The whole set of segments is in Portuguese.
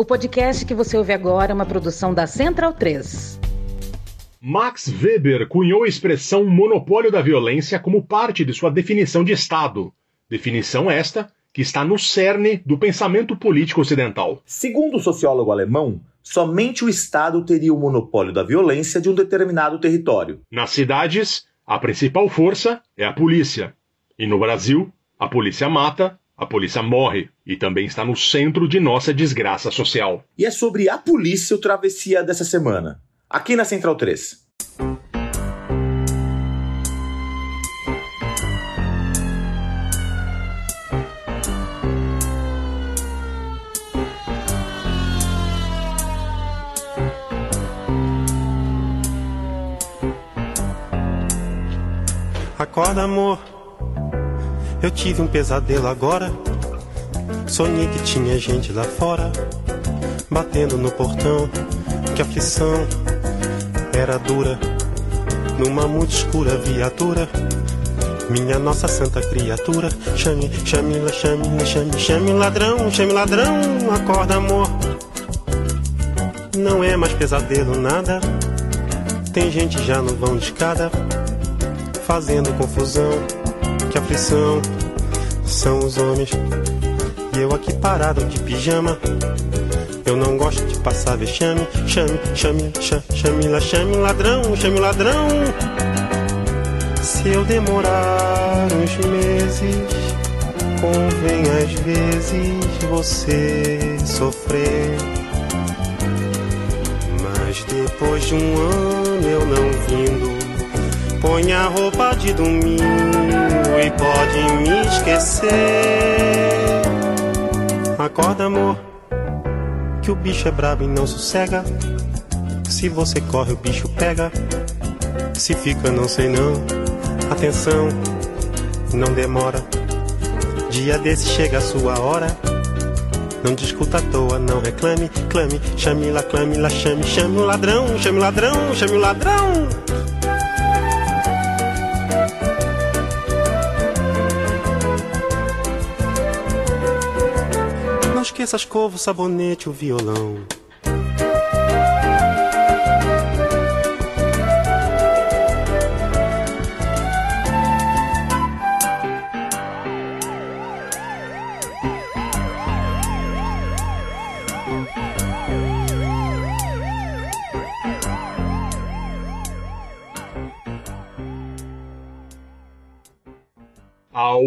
O podcast que você ouve agora é uma produção da Central 3. Max Weber cunhou a expressão monopólio da violência como parte de sua definição de Estado. Definição esta que está no cerne do pensamento político ocidental. Segundo o sociólogo alemão, somente o Estado teria o monopólio da violência de um determinado território. Nas cidades, a principal força é a polícia. E no Brasil, a polícia mata, a polícia morre e também está no centro de nossa desgraça social. E é sobre a polícia o travessia dessa semana, aqui na Central 3. Acorda, amor. Eu tive um pesadelo agora. Sonhei que tinha gente lá fora, batendo no portão. Que aflição era dura. Numa muito escura viatura. Minha nossa santa criatura. Chame, chame, chame, chame, chame ladrão, chame ladrão. Acorda, amor. Não é mais pesadelo nada. Tem gente já no vão de escada, fazendo confusão são os homens. E eu aqui parado de pijama. Eu não gosto de passar vexame. Chame, chame, chame, chame, lá, chame ladrão, chame ladrão. Se eu demorar uns meses, convém às vezes você sofrer. Mas depois de um ano eu não vindo Põe a roupa de domingo e pode me esquecer. Acorda, amor, que o bicho é brabo e não sossega. Se você corre, o bicho pega. Se fica, não sei não. Atenção, não demora. Dia desse chega a sua hora. Não discuta à toa, não reclame, clame, chame lá, clame lá, chame, chame o ladrão, chame o ladrão, chame o ladrão. Esqueça a escova, o sabonete, o violão.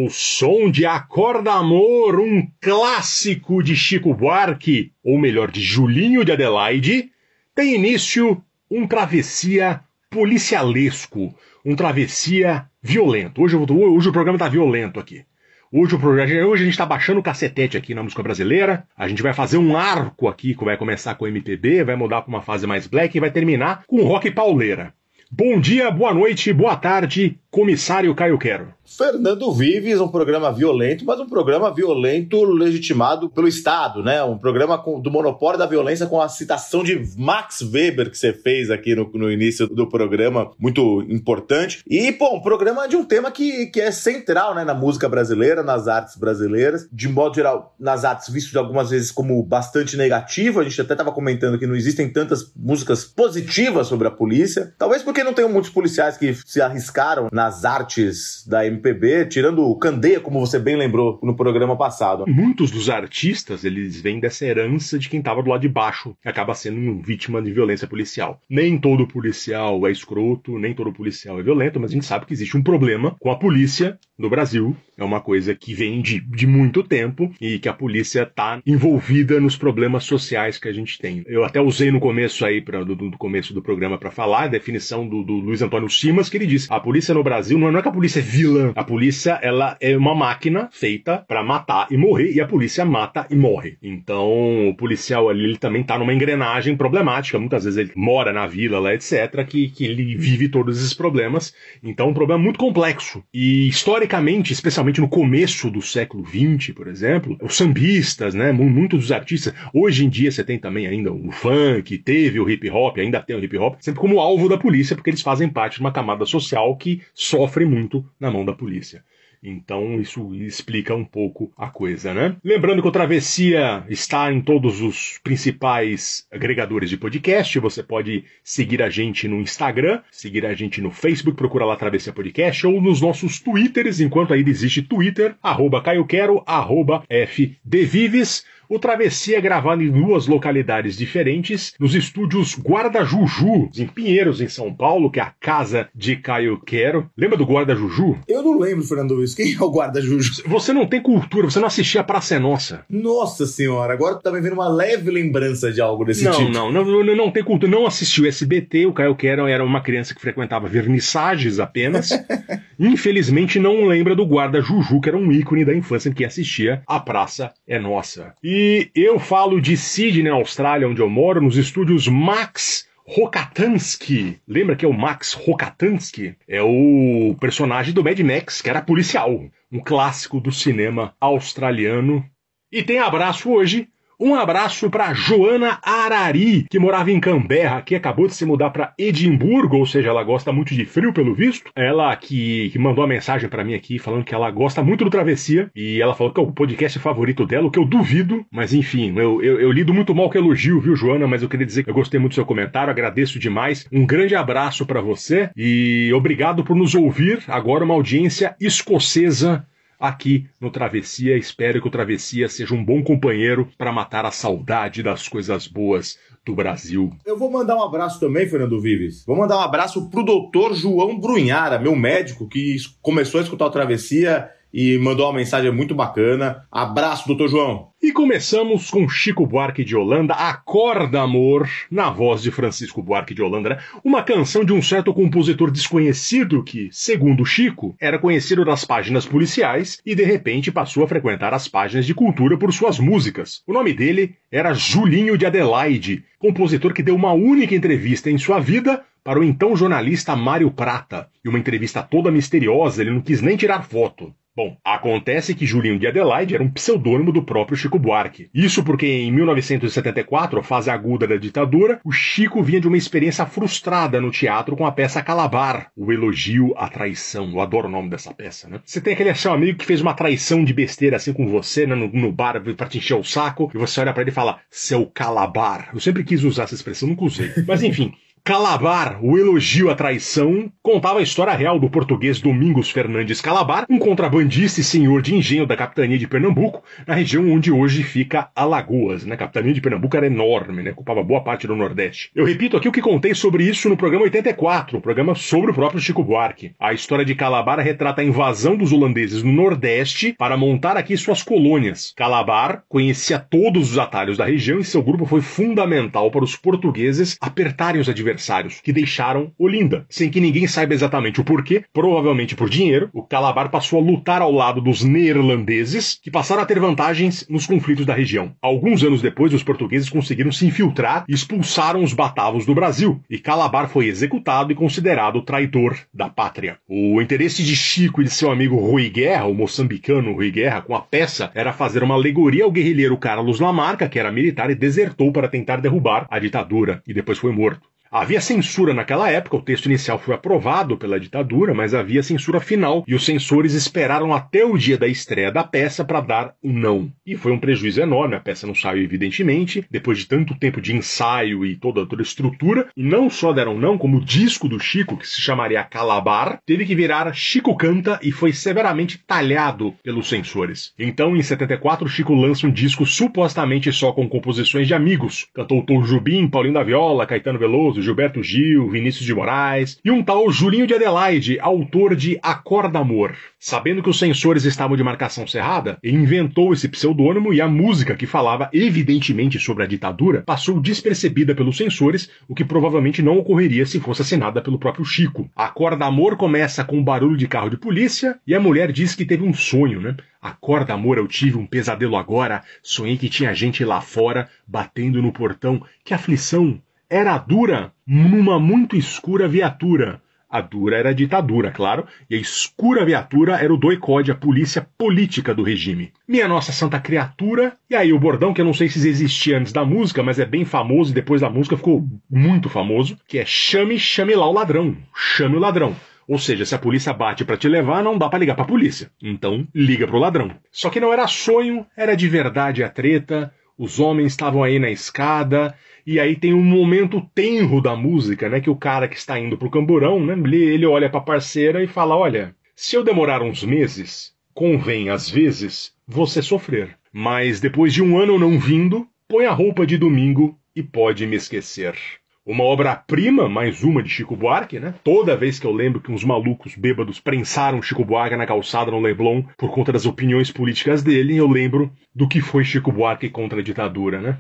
Ao som de Acorda Amor, um clássico de Chico Buarque, ou melhor, de Julinho de Adelaide, tem início um travessia policialesco, um travessia violento. Hoje, hoje o programa está violento aqui. Hoje, o programa, hoje a gente está baixando o cacetete aqui na música brasileira. A gente vai fazer um arco aqui que vai começar com MPB, vai mudar para uma fase mais black e vai terminar com rock pauleira. Bom dia, boa noite, boa tarde, comissário Caio Quero. Fernando Vives, um programa violento, mas um programa violento legitimado pelo Estado, né? Um programa com, do monopólio da violência com a citação de Max Weber que você fez aqui no, no início do programa, muito importante. E, pô, um programa de um tema que, que é central, né, na música brasileira, nas artes brasileiras, de modo geral, nas artes visto algumas vezes como bastante negativo. A gente até estava comentando que não existem tantas músicas positivas sobre a polícia, talvez porque não tem muitos policiais que se arriscaram nas artes da MP MPB, tirando o Candeia, como você bem lembrou no programa passado. Muitos dos artistas, eles vêm dessa herança de quem estava do lado de baixo, que acaba sendo vítima de violência policial. Nem todo policial é escroto, nem todo policial é violento, mas a gente sabe que existe um problema com a polícia no Brasil. É uma coisa que vem de, de muito tempo e que a polícia está envolvida nos problemas sociais que a gente tem. Eu até usei no começo aí, pra, do, do começo do programa para falar a definição do, do Luiz Antônio Simas, que ele disse: a polícia no Brasil não é, não é que a polícia é vilã, a polícia, ela é uma máquina feita para matar e morrer, e a polícia mata e morre. Então, o policial ali, ele também tá numa engrenagem problemática. Muitas vezes ele mora na vila lá, etc., que, que ele vive todos esses problemas. Então, um problema muito complexo. E, historicamente, especialmente no começo do século XX, por exemplo, os sambistas, né, muitos dos artistas, hoje em dia você tem também ainda o funk, teve o hip hop, ainda tem o hip hop, sempre como alvo da polícia, porque eles fazem parte de uma camada social que sofre muito na mão da polícia. Então isso explica um pouco a coisa, né? Lembrando que o Travessia está em todos os principais agregadores de podcast. Você pode seguir a gente no Instagram, seguir a gente no Facebook, procura lá Travessia Podcast, ou nos nossos Twitters, enquanto ainda existe Twitter, arroba caioquero, arroba fdvives. O Travessia é gravado em duas localidades diferentes, nos estúdios Guarda Juju, em Pinheiros, em São Paulo, que é a casa de Caio Quero. Lembra do Guarda Juju? Eu não lembro, Fernando Luiz. Quem é o Guarda Juju? Você não tem cultura, você não assistia a Praça é Nossa. Nossa senhora, agora tu tá me vendo uma leve lembrança de algo desse não, tipo. Não, não, não, não tem cultura. Não assistiu SBT, o Caio Quero era uma criança que frequentava vernissagens apenas. Infelizmente não lembra do Guarda Juju, que era um ícone da infância que assistia A Praça é Nossa. E e eu falo de Sydney, Austrália, onde eu moro, nos estúdios Max Rokatansky. Lembra que é o Max Rokatansky? É o personagem do Mad Max, que era policial. Um clássico do cinema australiano. E tem abraço hoje um abraço para Joana Arari, que morava em Canberra, que acabou de se mudar para Edimburgo, ou seja, ela gosta muito de frio pelo visto. Ela que, que mandou uma mensagem para mim aqui falando que ela gosta muito do Travessia e ela falou que é o podcast favorito dela, o que eu duvido, mas enfim, eu, eu, eu lido muito mal com elogio, viu, Joana? Mas eu queria dizer que eu gostei muito do seu comentário, agradeço demais. Um grande abraço para você e obrigado por nos ouvir. Agora uma audiência escocesa aqui no Travessia. Espero que o Travessia seja um bom companheiro para matar a saudade das coisas boas do Brasil. Eu vou mandar um abraço também, Fernando Vives. Vou mandar um abraço pro doutor João Brunhara, meu médico, que começou a escutar o Travessia e mandou uma mensagem muito bacana. Abraço, doutor João. E começamos com Chico Buarque de Holanda, Acorda Amor, na voz de Francisco Buarque de Holanda, né? uma canção de um certo compositor desconhecido que, segundo Chico, era conhecido das páginas policiais e de repente passou a frequentar as páginas de cultura por suas músicas. O nome dele era Julinho de Adelaide, compositor que deu uma única entrevista em sua vida para o então jornalista Mário Prata. E uma entrevista toda misteriosa, ele não quis nem tirar foto. Bom, acontece que Julinho de Adelaide era um pseudônimo do próprio Chico Buarque. Isso porque em 1974, fase aguda da ditadura, o Chico vinha de uma experiência frustrada no teatro com a peça Calabar, o elogio à traição. Eu adoro o nome dessa peça, né? Você tem aquele seu amigo que fez uma traição de besteira assim com você, né, no, no bar pra te encher o saco, e você olha para ele e fala, seu Calabar. Eu sempre quis usar essa expressão, nunca usei. Mas enfim, Calabar, o elogio à traição, contava a história real do português Domingos Fernandes Calabar, um contrabandista e senhor de engenho da capitania de Pernambuco, na região onde hoje fica Alagoas. Né? A capitania de Pernambuco era enorme, né? ocupava boa parte do Nordeste. Eu repito aqui o que contei sobre isso no programa 84, o programa sobre o próprio Chico Buarque. A história de Calabar retrata a invasão dos holandeses no Nordeste para montar aqui suas colônias. Calabar conhecia todos os atalhos da região e seu grupo foi fundamental para os portugueses apertarem os adversários adversários que deixaram Olinda. Sem que ninguém saiba exatamente o porquê, provavelmente por dinheiro, o Calabar passou a lutar ao lado dos neerlandeses, que passaram a ter vantagens nos conflitos da região. Alguns anos depois, os portugueses conseguiram se infiltrar e expulsaram os batavos do Brasil, e Calabar foi executado e considerado traidor da pátria. O interesse de Chico e de seu amigo Rui Guerra, o moçambicano Rui Guerra, com a peça, era fazer uma alegoria ao guerrilheiro Carlos Lamarca, que era militar e desertou para tentar derrubar a ditadura, e depois foi morto. Havia censura naquela época, o texto inicial foi aprovado pela ditadura, mas havia censura final e os censores esperaram até o dia da estreia da peça para dar um não. E foi um prejuízo enorme, a peça não saiu evidentemente, depois de tanto tempo de ensaio e toda, toda a estrutura, e não só deram não, como o disco do Chico, que se chamaria Calabar, teve que virar Chico Canta e foi severamente talhado pelos censores. Então, em 74, Chico lança um disco supostamente só com composições de amigos. Cantou Tom Jubim, Paulinho da Viola, Caetano Veloso, Gilberto Gil, Vinícius de Moraes e um tal Julinho de Adelaide, autor de Acorda Amor. Sabendo que os censores estavam de marcação cerrada, inventou esse pseudônimo e a música, que falava evidentemente sobre a ditadura, passou despercebida pelos censores, o que provavelmente não ocorreria se fosse assinada pelo próprio Chico. Acorda Amor começa com um barulho de carro de polícia e a mulher diz que teve um sonho, né? Acorda, amor, eu tive um pesadelo agora. Sonhei que tinha gente lá fora batendo no portão. Que aflição! Era dura numa muito escura viatura. A dura era a ditadura, claro, e a escura viatura era o doicode, a polícia política do regime. Minha Nossa Santa Criatura, e aí o bordão que eu não sei se existia antes da música, mas é bem famoso e depois da música ficou muito famoso, que é chame, chame lá o ladrão, chame o ladrão. Ou seja, se a polícia bate para te levar, não dá para ligar para a polícia. Então, liga pro ladrão. Só que não era sonho, era de verdade a treta. Os homens estavam aí na escada, e aí tem um momento tenro da música, né? Que o cara que está indo pro camburão, né? Ele olha pra parceira e fala: Olha, se eu demorar uns meses, convém às vezes você sofrer. Mas depois de um ano não vindo, põe a roupa de domingo e pode me esquecer. Uma obra-prima, mais uma de Chico Buarque, né? Toda vez que eu lembro que uns malucos bêbados prensaram Chico Buarque na calçada no Leblon por conta das opiniões políticas dele, eu lembro do que foi Chico Buarque contra a ditadura, né?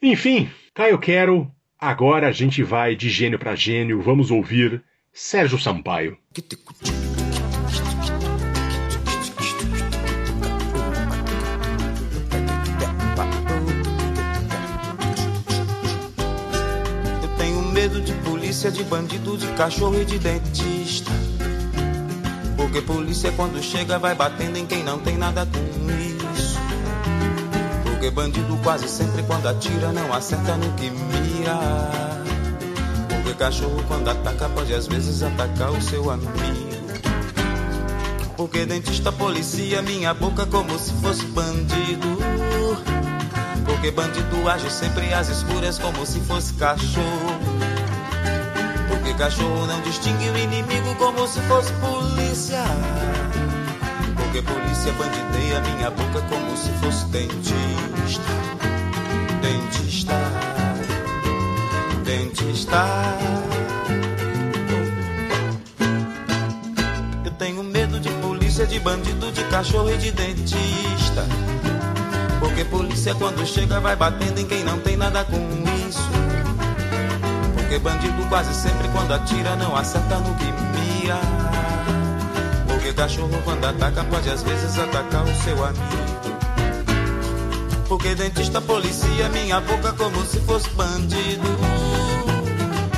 Enfim, Caio Quero, agora a gente vai de gênio para gênio, vamos ouvir Sérgio Sampaio. Polícia, de bandido, de cachorro e de dentista. Porque polícia quando chega vai batendo em quem não tem nada com isso. Porque bandido quase sempre quando atira não acerta no que mira. Porque cachorro quando ataca pode às vezes atacar o seu amigo. Porque dentista policia minha boca como se fosse bandido. Porque bandido age sempre às escuras como se fosse cachorro. Cachorro não distingue o inimigo como se fosse polícia. Porque polícia bandideia minha boca como se fosse dentista. Dentista. Dentista. Eu tenho medo de polícia, de bandido, de cachorro e de dentista. Porque polícia quando chega vai batendo em quem não tem nada com. Porque bandido quase sempre quando atira não acerta no que mira. Porque cachorro quando ataca pode às vezes atacar o seu amigo. Porque dentista policia minha boca como se fosse bandido.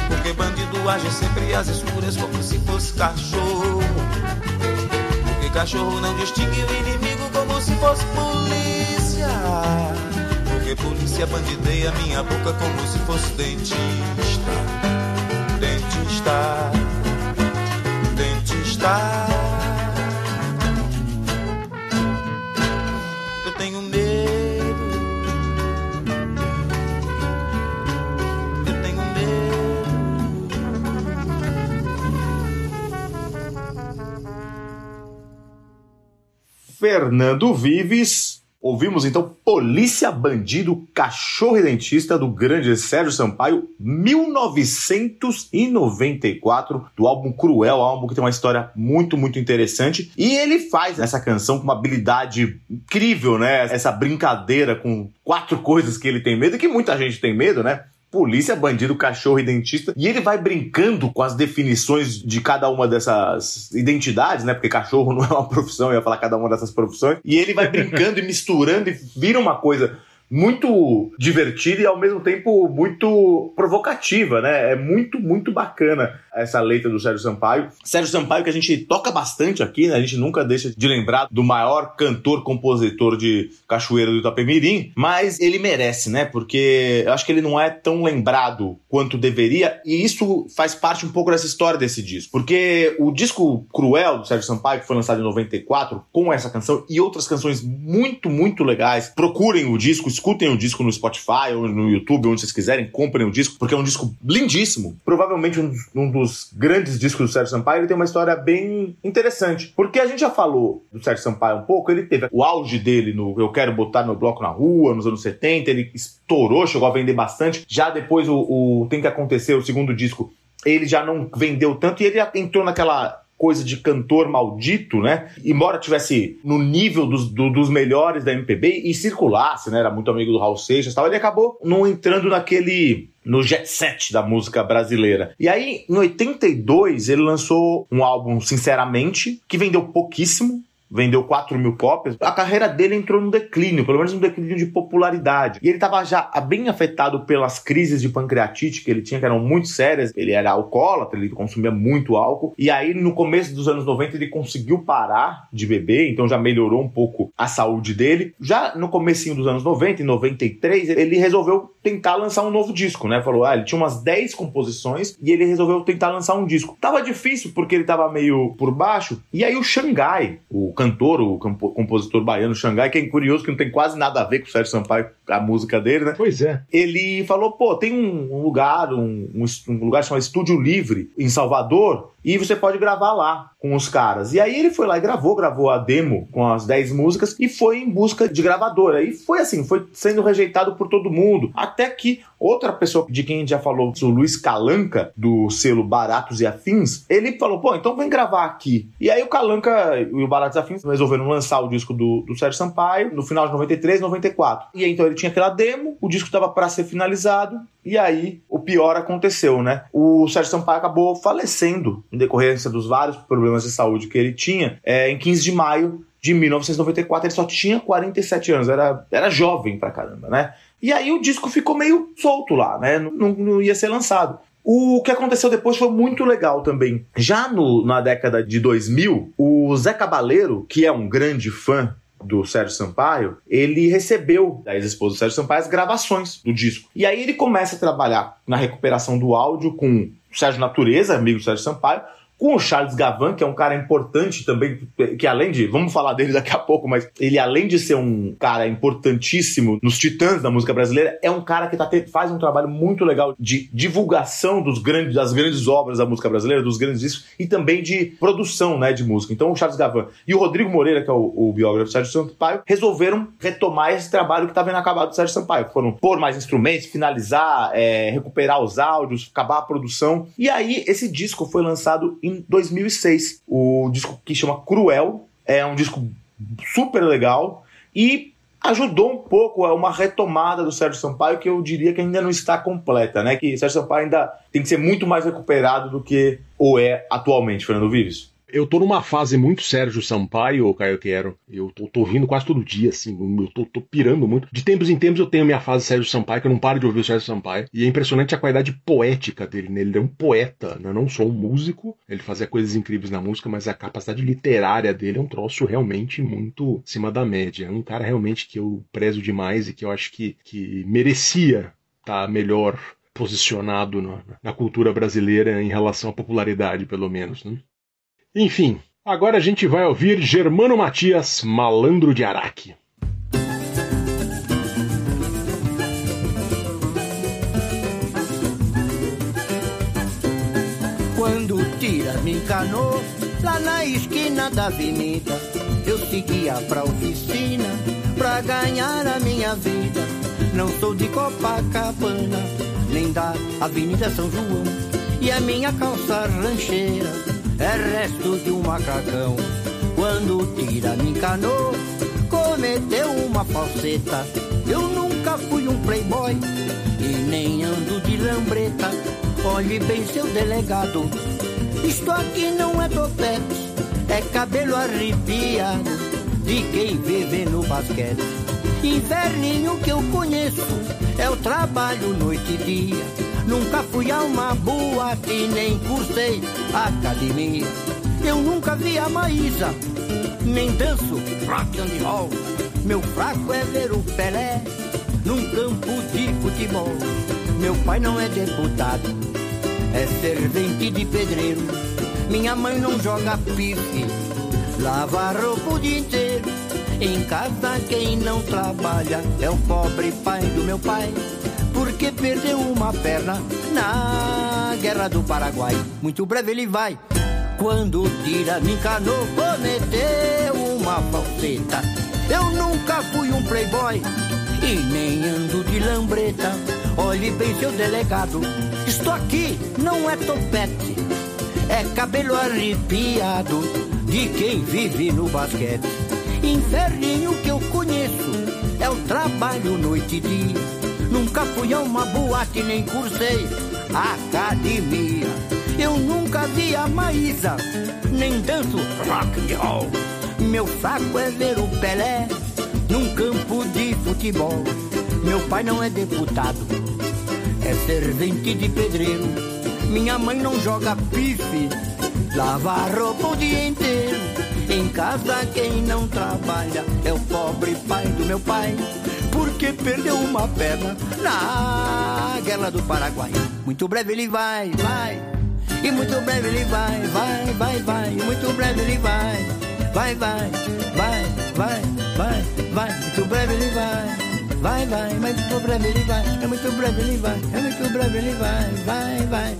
Porque bandido age sempre às escuras como se fosse cachorro. Porque cachorro não distingue o inimigo como se fosse polícia. Polícia bandideia minha boca como se fosse dentista. Dentista. Dentista. Eu tenho medo. Eu tenho Fernando Vives. Ouvimos então Polícia Bandido, Cachorro e Dentista do grande Sérgio Sampaio, 1994, do álbum Cruel, álbum que tem uma história muito, muito interessante. E ele faz essa canção com uma habilidade incrível, né? Essa brincadeira com quatro coisas que ele tem medo, que muita gente tem medo, né? Polícia, bandido, cachorro e dentista. E ele vai brincando com as definições de cada uma dessas identidades, né? Porque cachorro não é uma profissão, eu ia falar cada uma dessas profissões. E ele vai brincando e misturando e vira uma coisa muito divertida e ao mesmo tempo muito provocativa, né? É muito, muito bacana essa letra do Sérgio Sampaio. Sérgio Sampaio que a gente toca bastante aqui, né? A gente nunca deixa de lembrar do maior cantor, compositor de Cachoeira do Itapemirim, mas ele merece, né? Porque eu acho que ele não é tão lembrado quanto deveria e isso faz parte um pouco dessa história desse disco. Porque o disco Cruel do Sérgio Sampaio, que foi lançado em 94, com essa canção e outras canções muito, muito legais, procurem o disco, escutem o disco no Spotify ou no YouTube, onde vocês quiserem, comprem o disco, porque é um disco lindíssimo. Provavelmente um, dos grandes discos do Sérgio Sampaio, ele tem uma história bem interessante. Porque a gente já falou do Sérgio Sampaio um pouco, ele teve o auge dele no Eu Quero Botar Meu Bloco na Rua, nos anos 70, ele estourou, chegou a vender bastante. Já depois o, o Tem Que Acontecer, o segundo disco, ele já não vendeu tanto e ele entrou naquela coisa de cantor maldito, né? Embora tivesse no nível dos, do, dos melhores da MPB e circulasse, né? Era muito amigo do Raul Seixas e tal, ele acabou não entrando naquele no jet set da música brasileira. E aí, em 82, ele lançou um álbum, Sinceramente, que vendeu pouquíssimo, vendeu 4 mil cópias, a carreira dele entrou no declínio, pelo menos um declínio de popularidade. E ele estava já bem afetado pelas crises de pancreatite que ele tinha, que eram muito sérias. Ele era alcoólatra, ele consumia muito álcool. E aí, no começo dos anos 90, ele conseguiu parar de beber, então já melhorou um pouco a saúde dele. Já no comecinho dos anos 90, em 93, ele resolveu tentar lançar um novo disco, né? Falou, ah, ele tinha umas 10 composições e ele resolveu tentar lançar um disco. Tava difícil porque ele tava meio por baixo. E aí o Xangai, o cantor, o compositor baiano Xangai, que é curioso que não tem quase nada a ver com o Sérgio Sampaio, a música dele, né? Pois é. Ele falou, pô, tem um lugar, um, um lugar chamado Estúdio Livre em Salvador, e você pode gravar lá com os caras. E aí ele foi lá e gravou, gravou a demo com as 10 músicas e foi em busca de gravadora. E foi assim, foi sendo rejeitado por todo mundo. Até que outra pessoa de quem a gente já falou, o Luiz Calanca, do selo Baratos e Afins, ele falou: pô, então vem gravar aqui. E aí o Calanca e o Baratos e Afins resolveram lançar o disco do, do Sérgio Sampaio no final de 93, 94. E aí então ele tinha aquela demo, o disco estava para ser finalizado. E aí, o pior aconteceu, né? O Sérgio Sampaio acabou falecendo em decorrência dos vários problemas de saúde que ele tinha é, em 15 de maio de 1994. Ele só tinha 47 anos, era, era jovem pra caramba, né? E aí o disco ficou meio solto lá, né? Não, não ia ser lançado. O que aconteceu depois foi muito legal também. Já no, na década de 2000, o Zé Cabaleiro, que é um grande fã do Sérgio Sampaio, ele recebeu da ex-esposa do Sérgio Sampaio as gravações do disco. E aí ele começa a trabalhar na recuperação do áudio com Sérgio Natureza, amigo do Sérgio Sampaio, com o Charles Gavan, que é um cara importante também, que além de, vamos falar dele daqui a pouco, mas ele além de ser um cara importantíssimo nos titãs da música brasileira, é um cara que tá, faz um trabalho muito legal de divulgação dos grandes, das grandes obras da música brasileira, dos grandes discos, e também de produção né, de música. Então o Charles Gavan e o Rodrigo Moreira, que é o, o biógrafo do Sérgio Sampaio, resolveram retomar esse trabalho que estava inacabado do Sérgio Sampaio. Foram pôr mais instrumentos, finalizar, é, recuperar os áudios, acabar a produção. E aí esse disco foi lançado em em 2006. O disco que chama Cruel é um disco super legal e ajudou um pouco a uma retomada do Sérgio Sampaio que eu diria que ainda não está completa, né? Que Sérgio Sampaio ainda tem que ser muito mais recuperado do que o é atualmente, Fernando Vives. Eu tô numa fase muito Sérgio Sampaio, Caio Quero. Eu tô, tô ouvindo quase todo dia, assim. Eu tô, tô, pirando muito. De tempos em tempos eu tenho minha fase Sérgio Sampaio, que eu não paro de ouvir o Sérgio Sampaio. E é impressionante a qualidade poética dele, né? Ele é um poeta, né? não só um músico. Ele fazia coisas incríveis na música, mas a capacidade literária dele é um troço realmente muito acima da média. É um cara realmente que eu prezo demais e que eu acho que, que merecia estar tá melhor posicionado na, na cultura brasileira em relação à popularidade, pelo menos, né? Enfim, agora a gente vai ouvir Germano Matias, Malandro de Araque. Quando o tira me encanou, lá na esquina da avenida, eu seguia pra oficina, pra ganhar a minha vida. Não sou de Copacabana, nem da Avenida São João, e a minha calça rancheira é resto de um macacão. Quando tira me encanou, cometeu uma falseta. Eu nunca fui um playboy e nem ando de lambreta. Olhe bem, seu delegado, isto aqui não é topete, é cabelo arrepiado de quem vive no basquete. Inferninho que eu conheço é o trabalho noite e dia Nunca fui a uma boate, nem cursei academia. Eu nunca vi a Maísa, nem danço rock and roll. Meu fraco é ver o Pelé num campo de futebol. Meu pai não é deputado, é servente de pedreiro. Minha mãe não joga pife, lava roupa o dia inteiro. Em casa quem não trabalha é o pobre pai do meu pai porque perdeu uma perna na guerra do Paraguai. Muito breve ele vai. Quando tira encanou, cometeu uma falseta. Eu nunca fui um playboy e nem ando de lambreta. Olhe bem, seu delegado, isto aqui não é topete, é cabelo arrepiado de quem vive no basquete. Inferninho que eu conheço é o trabalho noite e dia Nunca fui a uma boate nem cursei academia. Eu nunca vi a Maísa, nem danço rock and roll. Meu saco é ver o Pelé num campo de futebol. Meu pai não é deputado, é servente de pedreiro. Minha mãe não joga pife, lava roupa o dia inteiro. Em casa quem não trabalha é o pobre pai do meu pai, porque perdeu uma perna na guerra do Paraguai. Muito breve ele vai, vai, e muito breve ele vai, vai, vai, vai, e muito breve ele vai, vai, vai, vai, vai, vai, vai, muito breve ele vai. Vai, vai, mas muito breve ele vai, é muito breve ele vai, é muito breve ele vai, vai, vai.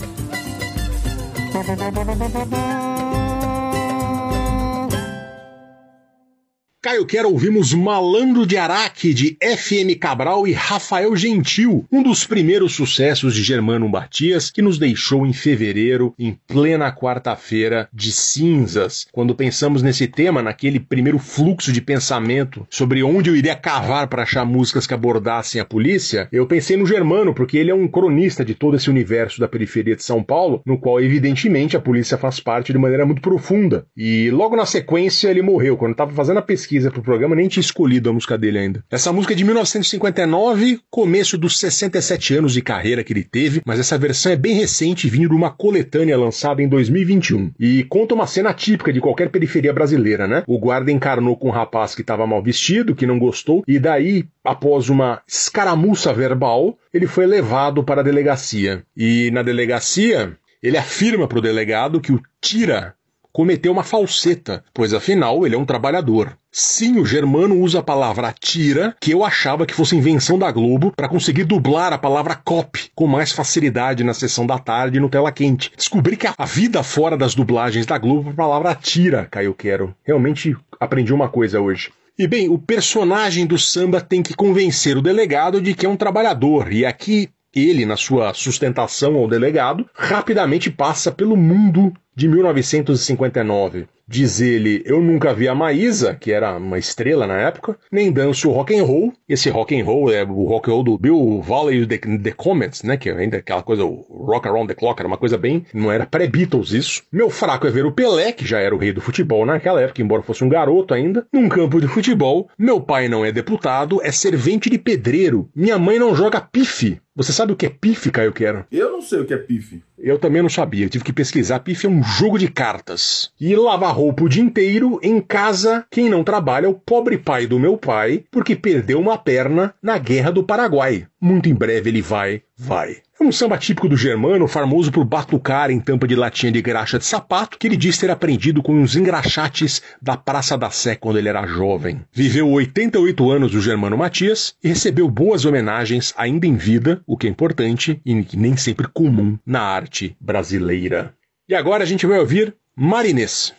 Caio Quero ouvimos Malandro de Araque de FM Cabral e Rafael Gentil, um dos primeiros sucessos de Germano Batias, que nos deixou em fevereiro, em plena quarta-feira de cinzas. Quando pensamos nesse tema, naquele primeiro fluxo de pensamento sobre onde eu iria cavar para achar músicas que abordassem a polícia, eu pensei no Germano, porque ele é um cronista de todo esse universo da periferia de São Paulo, no qual, evidentemente, a polícia faz parte de maneira muito profunda. E logo na sequência ele morreu, quando estava fazendo a pesquisa pesquisa pro programa, nem tinha escolhido a música dele ainda. Essa música é de 1959, começo dos 67 anos de carreira que ele teve, mas essa versão é bem recente, vindo de uma coletânea lançada em 2021. E conta uma cena típica de qualquer periferia brasileira, né? O guarda encarnou com um rapaz que estava mal vestido, que não gostou, e daí, após uma escaramuça verbal, ele foi levado para a delegacia. E na delegacia, ele afirma para o delegado que o tira cometeu uma falseta, pois afinal ele é um trabalhador. Sim, o Germano usa a palavra tira, que eu achava que fosse invenção da Globo, para conseguir dublar a palavra cop com mais facilidade na sessão da tarde no Tela Quente. Descobri que a vida fora das dublagens da Globo, a palavra tira, Caio Quero. Realmente aprendi uma coisa hoje. E bem, o personagem do samba tem que convencer o delegado de que é um trabalhador, e aqui ele, na sua sustentação ao delegado, rapidamente passa pelo mundo de 1959. Diz ele, eu nunca vi a Maísa, que era uma estrela na época, nem danço rock and roll. Esse rock and roll é o rock and roll do Bill Valley the, the Comets, né, que é ainda aquela coisa o rock around the clock, era uma coisa bem, não era pré-Beatles isso. Meu fraco é ver o Pelé, que já era o rei do futebol naquela época, embora fosse um garoto ainda, num campo de futebol. Meu pai não é deputado, é servente de pedreiro. Minha mãe não joga pife. Você sabe o que é pife, Caio Quero? Eu não sei o que é pife. Eu também não sabia, tive que pesquisar. Pife é um jogo de cartas. E lavar roupa o dia inteiro em casa, quem não trabalha é o pobre pai do meu pai, porque perdeu uma perna na Guerra do Paraguai. Muito em breve ele vai, vai. Um samba típico do germano, famoso por batucar em tampa de latinha de graxa de sapato, que ele diz ter aprendido com uns engraxates da Praça da Sé quando ele era jovem. Viveu 88 anos o Germano Matias e recebeu boas homenagens ainda em vida, o que é importante e nem sempre comum na arte brasileira. E agora a gente vai ouvir Marinês.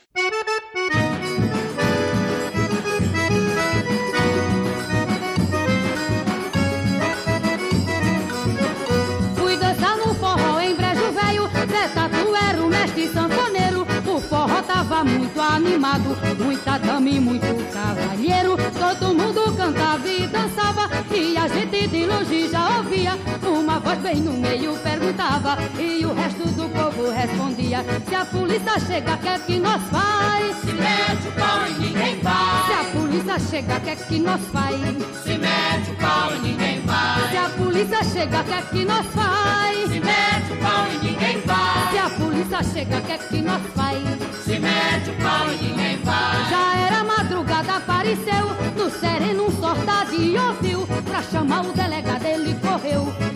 Animado, muita dama e muito cavalheiro. Todo mundo cantava e dançava, e a gente de longe já ouvia. Uma voz bem no meio perguntava, e o resto do povo respondia: Se a polícia chega, quer que nós faz? Se mete o pau e ninguém vai. Se a polícia chega, quer que nós faz? Se mete o pau e ninguém vai. Se a polícia chega, quer que nós faz? Se mete o pau e ninguém Se vai. a polícia chega, quer que nós faz? Se mete o pau e ninguém vai. Já era madrugada, apareceu no sereno um soldado e ouviu Pra chamar o delegado ele correu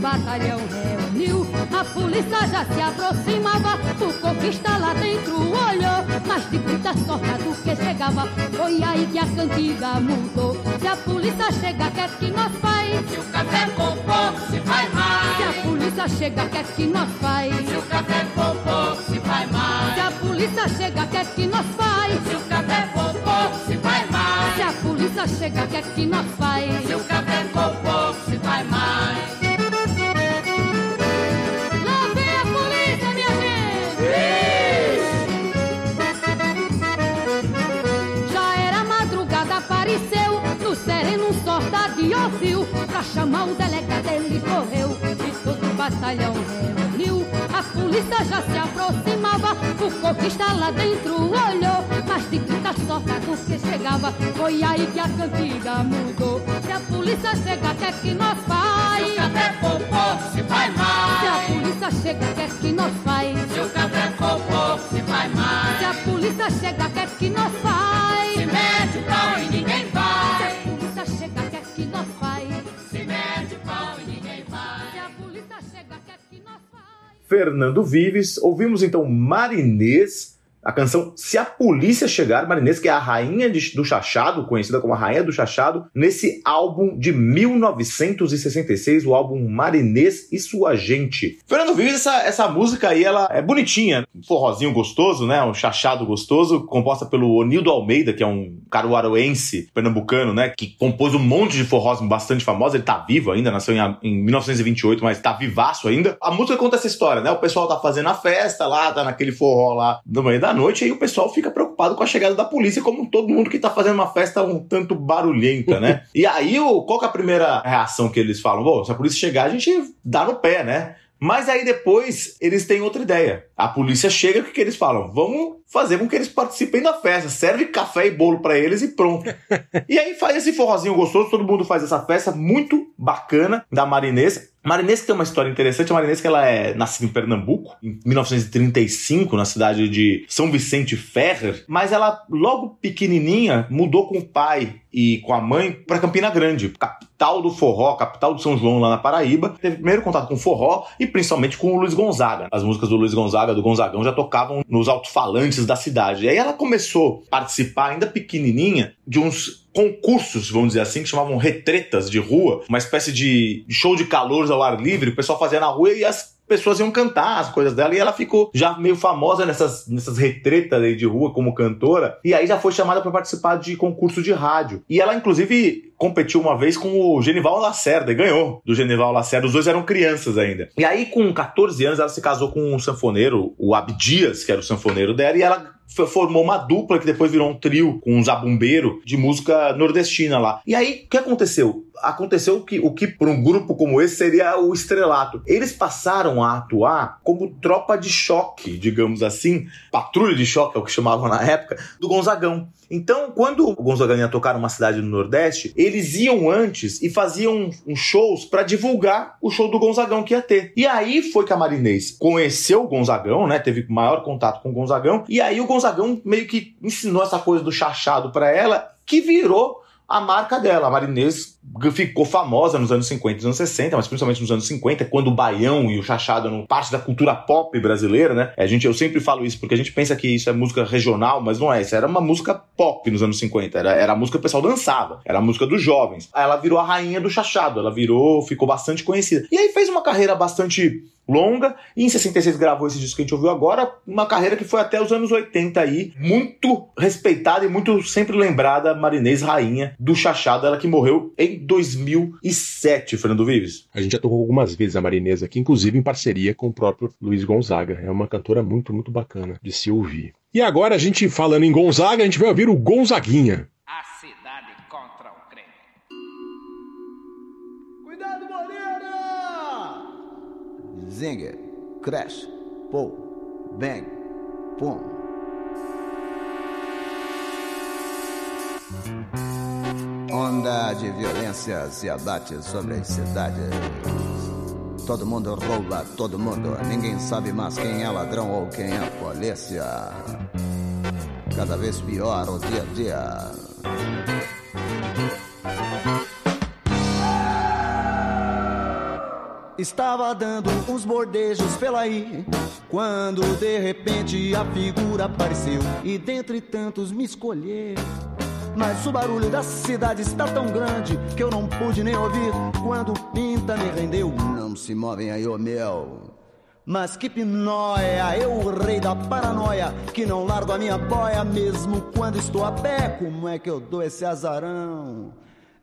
batalhão reuniu A polícia já se aproximava, o conquista lá dentro olhou Mas de muita soldado que chegava, foi aí que a cantiga mudou Se a polícia chega, quer que nós faz? Se o café for pouco, se vai Se a mais. polícia chega, quer que nós faz? Se o café for pouco, se Se mais. a polícia chega, quer que nós faz? Se o café for pouco, se Se mais. a polícia chega, quer que nós faz? Pra chamar o delegado ele correu e todo o batalhão reuniu A polícia já se aproximava, o coquista lá dentro olhou, mas de grita socado que chegava, foi aí que a cantiga mudou. Se a polícia chega, quer que nós faz? Se o café for pouco, se faz mais. Se a polícia chega, quer que nós faz? Se o café for pouco, se faz mais. Se a polícia chega, quer que nós faz? Se mete o pau e ninguém Fernando Vives. Ouvimos então Marinês, a canção Se a Polícia Chegar, Marinês, que é a rainha de- do chachado, conhecida como a rainha do chachado, nesse álbum de 1966, o álbum Marinês e Sua Gente. Fernando Vives, essa, essa música aí, ela é bonitinha, um forrozinho gostoso, né, um chachado gostoso, composta pelo Onildo Almeida, que é um caruaruense pernambucano, né, que compôs um monte de forrós bastante famosos, ele tá vivo ainda, nasceu em, em 1928, mas tá vivaço ainda. A música conta essa história, né, o pessoal tá fazendo a festa lá, tá naquele forró lá no meio da noite, e aí o pessoal fica preocupado com a chegada da polícia, como todo mundo que tá fazendo uma festa um tanto barulhenta, né? e aí, o, qual que é a primeira reação que eles falam? Bom, se a polícia chegar, a gente dá no pé, né? Mas aí depois eles têm outra ideia. A polícia chega, o que, que eles falam? Vamos fazer com que eles participem da festa. Serve café e bolo pra eles e pronto. e aí faz esse forrozinho gostoso, todo mundo faz essa festa muito bacana da Marinês. Marinês tem uma história interessante. A Marinês que ela é nascida em Pernambuco, em 1935, na cidade de São Vicente Ferrer. Mas ela, logo pequenininha, mudou com o pai e com a mãe para Campina Grande, capital do forró, capital do São João lá na Paraíba. Teve primeiro contato com o forró e principalmente com o Luiz Gonzaga. As músicas do Luiz Gonzaga, do Gonzagão, já tocavam nos alto-falantes da cidade. E aí ela começou a participar, ainda pequenininha, de uns concursos, vamos dizer assim, que chamavam retretas de rua, uma espécie de show de calores ao ar livre, o pessoal fazia na rua e as pessoas iam cantar as coisas dela e ela ficou já meio famosa nessas, nessas retretas aí de rua como cantora e aí já foi chamada para participar de concurso de rádio e ela inclusive competiu uma vez com o Genival Lacerda e ganhou do Genival Lacerda, os dois eram crianças ainda e aí com 14 anos ela se casou com um sanfoneiro, o Abdias que era o sanfoneiro dela e ela formou uma dupla que depois virou um trio com um zabumbeiro de música nordestina lá. E aí, o que aconteceu? Aconteceu o que, o que para um grupo como esse seria o estrelato. Eles passaram a atuar como tropa de choque, digamos assim, patrulha de choque, é o que chamavam na época, do Gonzagão. Então, quando o Gonzagão ia tocar numa cidade no Nordeste, eles iam antes e faziam uns shows para divulgar o show do Gonzagão que ia ter. E aí foi que a Marinês conheceu o Gonzagão, né? Teve maior contato com o Gonzagão. E aí o Gonzagão meio que ensinou essa coisa do chachado para ela, que virou a marca dela. A Marinês ficou famosa nos anos 50 e nos anos 60, mas principalmente nos anos 50, quando o baião e o chachado eram parte da cultura pop brasileira, né? A gente, eu sempre falo isso porque a gente pensa que isso é música regional, mas não é. Isso era uma música pop nos anos 50. Era, era a música que o pessoal dançava. Era a música dos jovens. Ela virou a rainha do chachado. Ela virou, ficou bastante conhecida. E aí fez uma carreira bastante longa e em 66 gravou esse disco que a gente ouviu agora, uma carreira que foi até os anos 80 aí, muito respeitada e muito sempre lembrada, Marinês Rainha do Chachado, ela que morreu em 2007, Fernando Vives. A gente já tocou algumas vezes a Marinesa aqui, inclusive em parceria com o próprio Luiz Gonzaga. É uma cantora muito, muito bacana de se ouvir. E agora, a gente falando em Gonzaga, a gente vai ouvir o Gonzaguinha. Zinger, crash, pull, bang, pum. Onda de violência se abate sobre as cidades. Todo mundo rouba, todo mundo. Ninguém sabe mais quem é ladrão ou quem é polícia. Cada vez pior o dia a dia. Estava dando uns bordejos pela aí, quando de repente a figura apareceu e dentre tantos me escolheu. Mas o barulho da cidade está tão grande que eu não pude nem ouvir quando pinta me rendeu. Não se movem aí, ô meu. Mas que pinóia, eu o rei da paranoia, que não largo a minha boia mesmo quando estou a pé. Como é que eu dou esse azarão?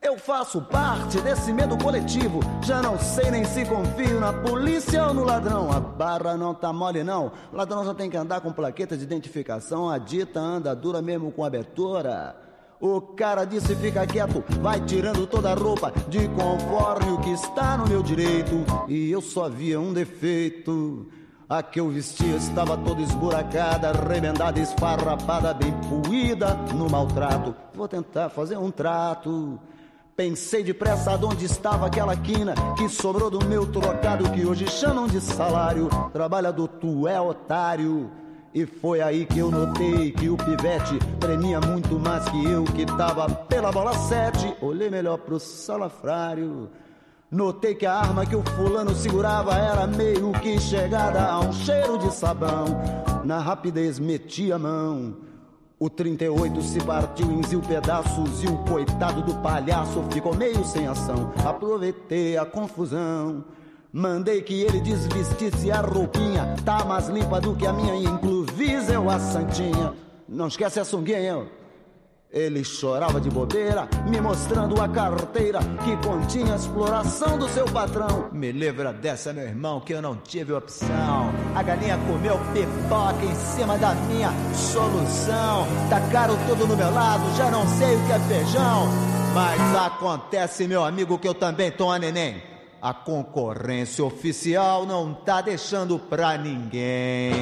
Eu faço parte desse medo coletivo. Já não sei nem se confio na polícia ou no ladrão. A barra não tá mole, não. O ladrão já tem que andar com plaqueta de identificação. A dita anda dura mesmo com abertura. O cara disse fica quieto, vai tirando toda a roupa de conforme o que está no meu direito. E eu só via um defeito. A que eu vestia estava toda esburacada, remendada, esfarrapada, bem puída no maltrato. Vou tentar fazer um trato. Pensei depressa onde estava aquela quina que sobrou do meu trocado que hoje chamam de salário. Trabalhador, tu é otário. E foi aí que eu notei que o pivete tremia muito mais que eu que tava pela bola sete. Olhei melhor pro salafrário. Notei que a arma que o fulano segurava era meio que chegada a um cheiro de sabão. Na rapidez meti a mão. O 38 se partiu em mil pedaços e o coitado do palhaço ficou meio sem ação. Aproveitei a confusão. Mandei que ele desvestisse a roupinha, tá mais limpa do que a minha, inclusive eu a santinha. Não esquece a sunguinha. Ele chorava de bobeira, me mostrando a carteira que continha a exploração do seu patrão. Me livra dessa, meu irmão, que eu não tive opção. A galinha comeu pipoca em cima da minha solução. Tacaram tudo no meu lado, já não sei o que é feijão. Mas acontece, meu amigo, que eu também tô a neném. A concorrência oficial não tá deixando pra ninguém.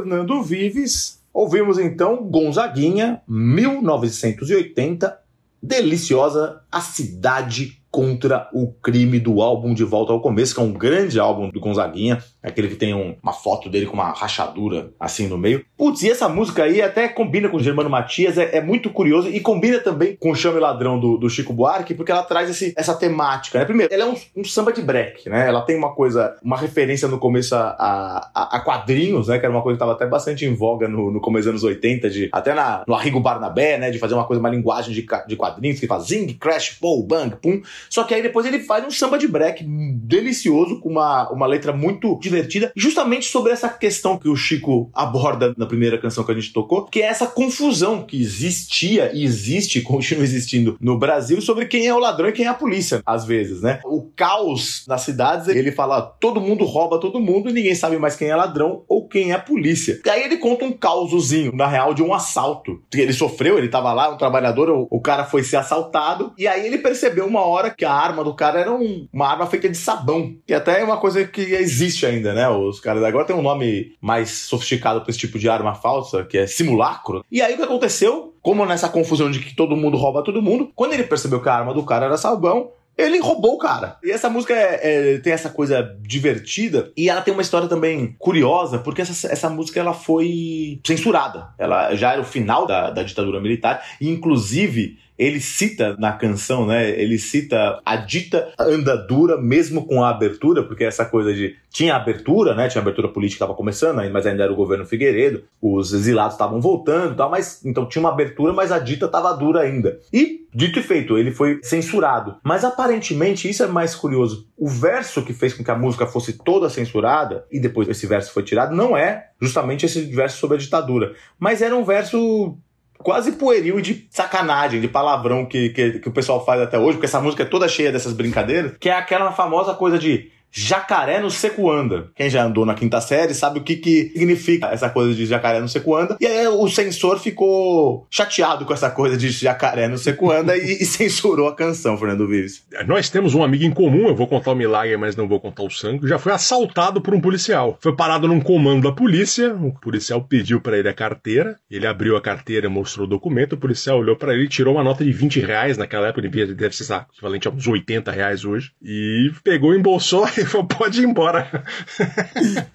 Fernando Vives. Ouvimos então Gonzaguinha, 1980, deliciosa A Cidade contra o crime do álbum De Volta ao Começo, que é um grande álbum do Gonzaguinha, aquele que tem um- uma foto dele com uma rachadura assim no meio. Putz, e essa música aí até combina com o Germano Matias, é, é muito curioso e combina também com o Chame Ladrão do, do Chico Buarque, porque ela traz esse- essa temática, né? Primeiro, ela é um, um samba de break, né? Ela tem uma coisa, uma referência no começo a, a, a quadrinhos, né? Que era uma coisa que estava até bastante em voga no, no começo dos anos 80, de, até na, no Arrigo Barnabé, né? De fazer uma coisa, uma linguagem de, de quadrinhos, que faz zing, crash, pou, bang, pum. Só que aí depois ele faz um samba de break delicioso, com uma, uma letra muito divertida, justamente sobre essa questão que o Chico aborda na primeira canção que a gente tocou, que é essa confusão que existia e existe, continua existindo no Brasil, sobre quem é o ladrão e quem é a polícia, às vezes, né? O caos nas cidades, ele fala, todo mundo rouba todo mundo e ninguém sabe mais quem é ladrão ou quem é a polícia. E aí ele conta um causozinho, na real, de um assalto. Ele sofreu, ele tava lá, um trabalhador, o, o cara foi ser assaltado, e aí ele percebeu uma hora que a arma do cara era um- uma arma feita de sabão. Que até é uma coisa que existe ainda, né? Os caras agora tem um nome mais sofisticado pra esse tipo de arma falsa, que é simulacro. E aí o que aconteceu? Como nessa confusão de que todo mundo rouba todo mundo, quando ele percebeu que a arma do cara era sabão, ele roubou o cara. E essa música é- é- tem essa coisa divertida e ela tem uma história também curiosa, porque essa, essa música ela foi censurada. Ela já era o final da, da ditadura militar e, inclusive, ele cita na canção, né? Ele cita a dita andadura, mesmo com a abertura, porque essa coisa de. Tinha abertura, né? Tinha abertura política, estava começando, mas ainda era o governo Figueiredo, os exilados estavam voltando e tal, mas então tinha uma abertura, mas a dita estava dura ainda. E, dito e feito, ele foi censurado. Mas aparentemente, isso é mais curioso. O verso que fez com que a música fosse toda censurada, e depois esse verso foi tirado, não é justamente esse verso sobre a ditadura, mas era um verso quase pueril de sacanagem, de palavrão que, que, que o pessoal faz até hoje, porque essa música é toda cheia dessas brincadeiras, que é aquela famosa coisa de jacaré no secuanda. Quem já andou na quinta série sabe o que, que significa essa coisa de jacaré no secuanda. E aí o censor ficou chateado com essa coisa de jacaré no secuanda e, e censurou a canção, Fernando Vives. Nós temos um amigo em comum, eu vou contar o milagre, mas não vou contar o sangue. Já foi assaltado por um policial. Foi parado num comando da polícia. O policial pediu pra ele a carteira. Ele abriu a carteira, mostrou o documento. O policial olhou pra ele e tirou uma nota de 20 reais. Naquela época, ele deve ser equivalente a uns 80 reais hoje. E pegou, embolsou falou: pode ir embora.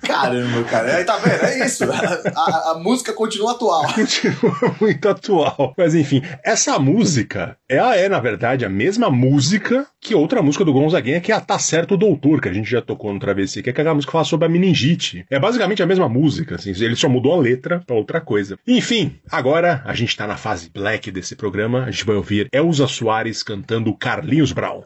Caramba, cara. Aí tá vendo? É isso. A, a- a música continua atual. Continua muito atual. Mas enfim, essa música ela é, na verdade, a mesma música que outra música do Gonzaguinha, que é a Tá Certo Doutor, que a gente já tocou no Travessia, que é aquela música que fala sobre a meningite. É basicamente a mesma música, assim, ele só mudou a letra pra outra coisa. Enfim, agora a gente tá na fase black desse programa, a gente vai ouvir Elza Soares cantando Carlinhos Brown.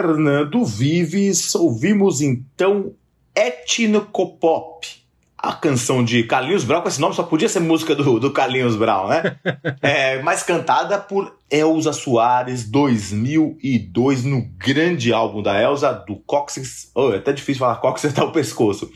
Fernando Vives, ouvimos então Etnocopop, a canção de Carlinhos Brown, com esse nome só podia ser música do, do Carlinhos Brown, né? é, mas cantada por Elza Soares, 2002, no grande álbum da Elza, do Cóccix, oh, é até difícil falar Cóccix até o pescoço,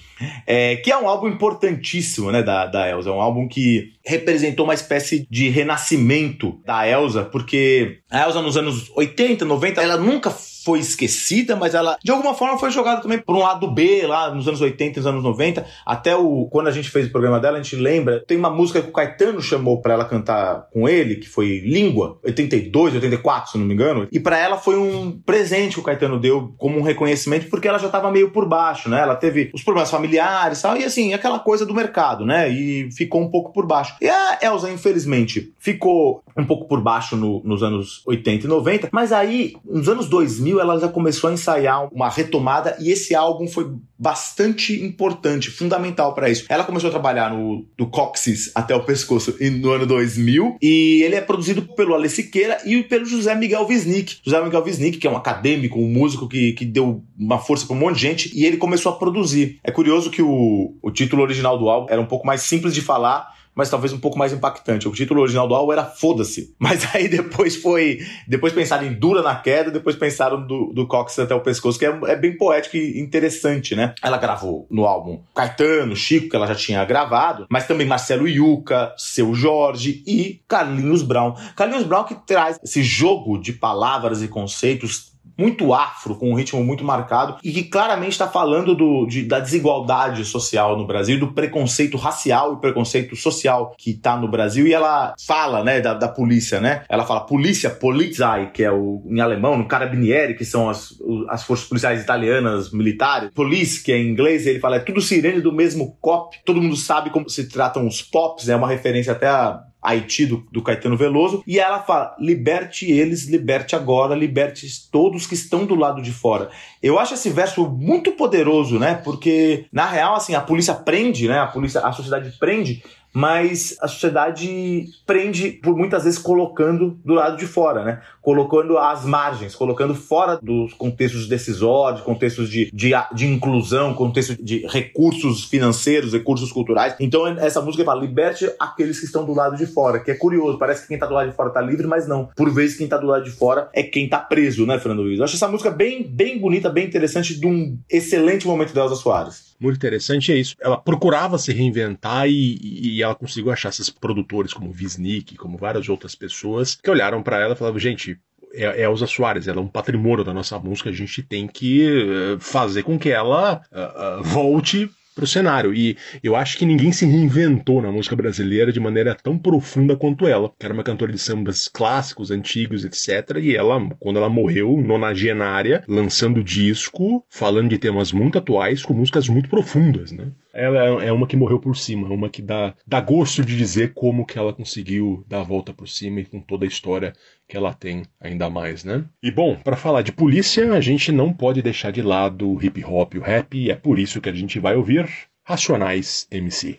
é, que é um álbum importantíssimo, né, da, da Elza, é um álbum que representou uma espécie de renascimento da Elza, porque a Elza nos anos 80, 90, ela nunca foi esquecida, mas ela de alguma forma foi jogada também por um lado B lá nos anos 80, nos anos 90, até o quando a gente fez o programa dela, a gente lembra, tem uma música que o Caetano chamou para ela cantar com ele, que foi Língua, 82, 84, se não me engano, e para ela foi um presente que o Caetano deu como um reconhecimento porque ela já tava meio por baixo, né? Ela teve os problemas familiares, e tal, e assim, aquela coisa do mercado, né? E ficou um pouco por baixo. E a Elza, infelizmente, ficou um pouco por baixo no- nos anos 80 e 90, mas aí, nos anos 2000, ela já começou a ensaiar uma retomada e esse álbum foi bastante importante, fundamental para isso. Ela começou a trabalhar no do Cóccix até o pescoço no ano 2000 e ele é produzido pelo Ale Siqueira e pelo José Miguel Wisnik. José Miguel Wisnik, que é um acadêmico, um músico que, que deu uma força para um monte de gente e ele começou a produzir. É curioso que o, o título original do álbum era um pouco mais simples de falar, mas talvez um pouco mais impactante. O título original do álbum era Foda-se. Mas aí depois foi. Depois pensaram em Dura na Queda, depois pensaram do, do Cox até o pescoço, que é, é bem poético e interessante, né? Ela gravou no álbum Caetano, Chico, que ela já tinha gravado, mas também Marcelo Yuca, Seu Jorge e Carlinhos Brown. Carlinhos Brown que traz esse jogo de palavras e conceitos muito afro, com um ritmo muito marcado e que claramente está falando do, de, da desigualdade social no Brasil, do preconceito racial e preconceito social que está no Brasil. E ela fala, né, da, da polícia, né? Ela fala polícia, Polizei, que é o em alemão, no Carabinieri, que são as, as forças policiais italianas militares. Police, que é em inglês, ele fala é tudo sirene do mesmo cop. Todo mundo sabe como se tratam os pops, é né, uma referência até a Haiti do, do, Caetano Veloso, e ela fala: liberte eles, liberte agora, liberte todos que estão do lado de fora. Eu acho esse verso muito poderoso, né? Porque, na real, assim, a polícia prende, né? A polícia, a sociedade prende, mas a sociedade prende por muitas vezes colocando do lado de fora, né? Colocando às margens, colocando fora dos contextos decisórios, contextos de, de, de inclusão, contexto de recursos financeiros, recursos culturais. Então essa música fala, liberte aqueles que estão do lado de fora, que é curioso, parece que quem tá do lado de fora tá livre, mas não. Por vezes quem tá do lado de fora é quem tá preso, né, Fernando Luiz? Eu acho essa música bem, bem bonita, bem interessante, de um excelente momento da Elza Soares. Muito interessante é isso. Ela procurava se reinventar e, e ela conseguiu achar esses produtores como Visnik, como várias outras pessoas, que olharam para ela e falavam, gente, é, é Elza Soares, ela é um patrimônio da nossa música, a gente tem que uh, fazer com que ela uh, uh, volte para o cenário. E eu acho que ninguém se reinventou na música brasileira de maneira tão profunda quanto ela, que era uma cantora de sambas clássicos, antigos, etc. E ela, quando ela morreu, nonagenária, lançando disco, falando de temas muito atuais, com músicas muito profundas, né? Ela é uma que morreu por cima, uma que dá, dá gosto de dizer como que ela conseguiu dar a volta por cima e com toda a história que ela tem ainda mais, né? E bom, para falar de polícia, a gente não pode deixar de lado o hip hop o rap, e é por isso que a gente vai ouvir Racionais MC.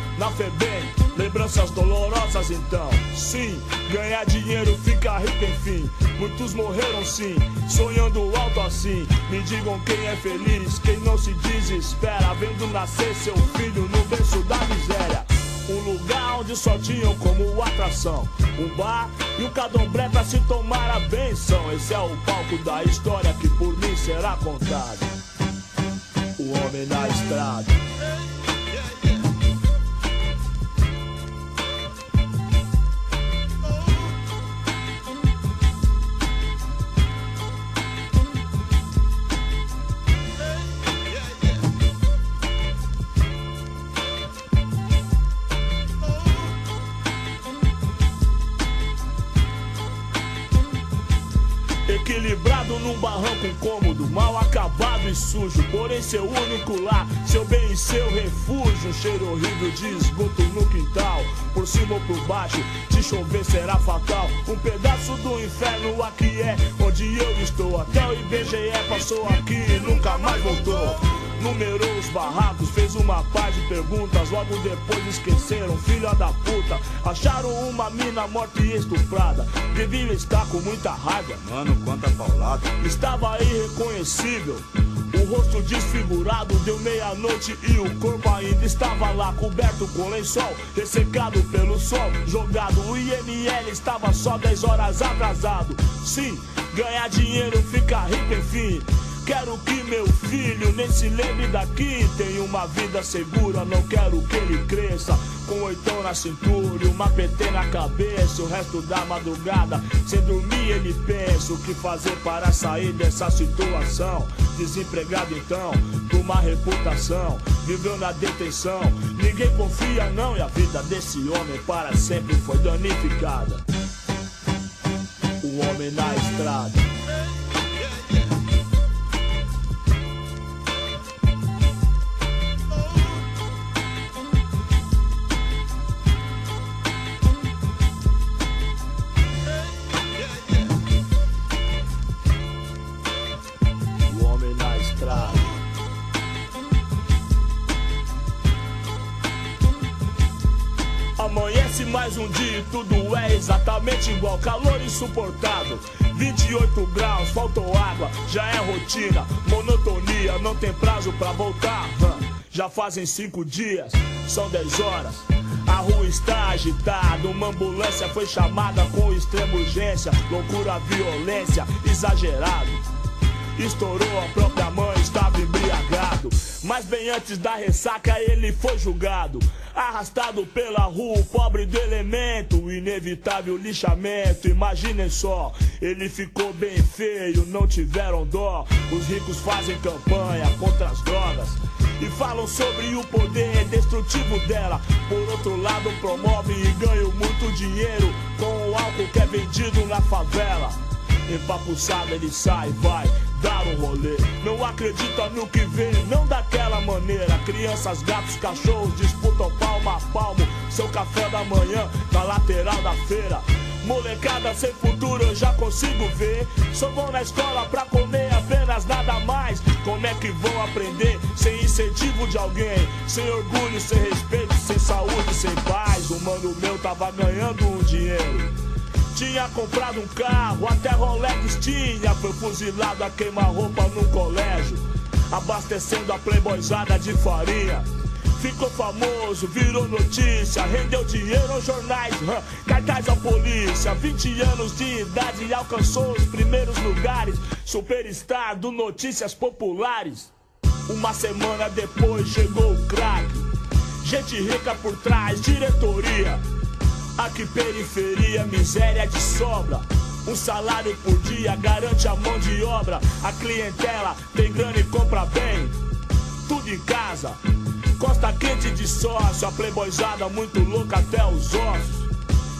Na FEBEM, lembranças dolorosas então. Sim, ganhar dinheiro, ficar rico enfim. Muitos morreram sim, sonhando alto assim. Me digam quem é feliz, quem não se desespera, vendo nascer seu filho no berço da miséria. Um lugar onde só tinham como atração um bar e um cadombré pra se tomar a benção. Esse é o palco da história que por mim será contado. O homem na estrada. Barranco incômodo, mal acabado e sujo. Porém, seu único lar, seu bem e seu refúgio. Um cheiro horrível de esgoto no quintal. Por cima ou por baixo, se chover será fatal. Um pedaço do inferno aqui é onde eu estou. Até o IBGE passou aqui e nunca mais voltou numerou os barracos, fez uma par de perguntas, logo depois esqueceram, filha da puta. Acharam uma mina morta e estuprada. Devia estar com muita raiva. Mano, quanta paulada. Estava irreconhecível. O rosto desfigurado deu meia-noite e o corpo ainda estava lá, coberto com lençol, ressecado pelo sol, jogado. O IML estava só 10 horas atrasado. Sim, ganhar dinheiro, ficar rico, enfim. Quero que meu filho nem se lembre daqui. Tem uma vida segura, não quero que ele cresça. Com oitão na cintura e uma PT na cabeça. O resto da madrugada, sem dormir, ele pensa o que fazer para sair dessa situação. Desempregado então, com uma reputação, viveu na detenção. Ninguém confia, não, e a vida desse homem para sempre foi danificada. O homem na estrada. Exatamente igual. Calor insuportável, 28 graus, faltou água, já é rotina. Monotonia, não tem prazo pra voltar. Já fazem cinco dias, são 10 horas. A rua está agitada, uma ambulância foi chamada com extrema urgência. Loucura, violência, exagerado. Estourou a própria mãe, estava embriagado. Mas bem antes da ressaca ele foi julgado. Arrastado pela rua, pobre do elemento. O inevitável lixamento, imaginem só. Ele ficou bem feio, não tiveram dó. Os ricos fazem campanha contra as drogas. E falam sobre o poder destrutivo dela. Por outro lado, promovem e ganham muito dinheiro com o álcool que é vendido na favela. Empapuçado ele sai, vai dar um rolê. Não acredita no que vê, não daquela maneira. Crianças, gatos, cachorros disputam palmo a palmo. Seu café da manhã na lateral da feira. Molecada sem futuro eu já consigo ver. Só vão na escola pra comer apenas nada mais. Como é que vão aprender sem incentivo de alguém? Sem orgulho, sem respeito, sem saúde, sem paz. O mano meu tava ganhando um dinheiro. Tinha comprado um carro, até Rolex tinha. Foi fuzilado a queima-roupa num colégio. Abastecendo a playboyzada de farinha. Ficou famoso, virou notícia, rendeu dinheiro aos jornais, cartaz à polícia. 20 anos de idade e alcançou os primeiros lugares. Superstar do Notícias Populares. Uma semana depois chegou o craque. Gente rica por trás, diretoria. Aqui periferia, miséria de sobra. Um salário por dia garante a mão de obra. A clientela tem grana e compra bem. Tudo em casa. Costa quente de sócio. A playboyzada muito louca até os ossos.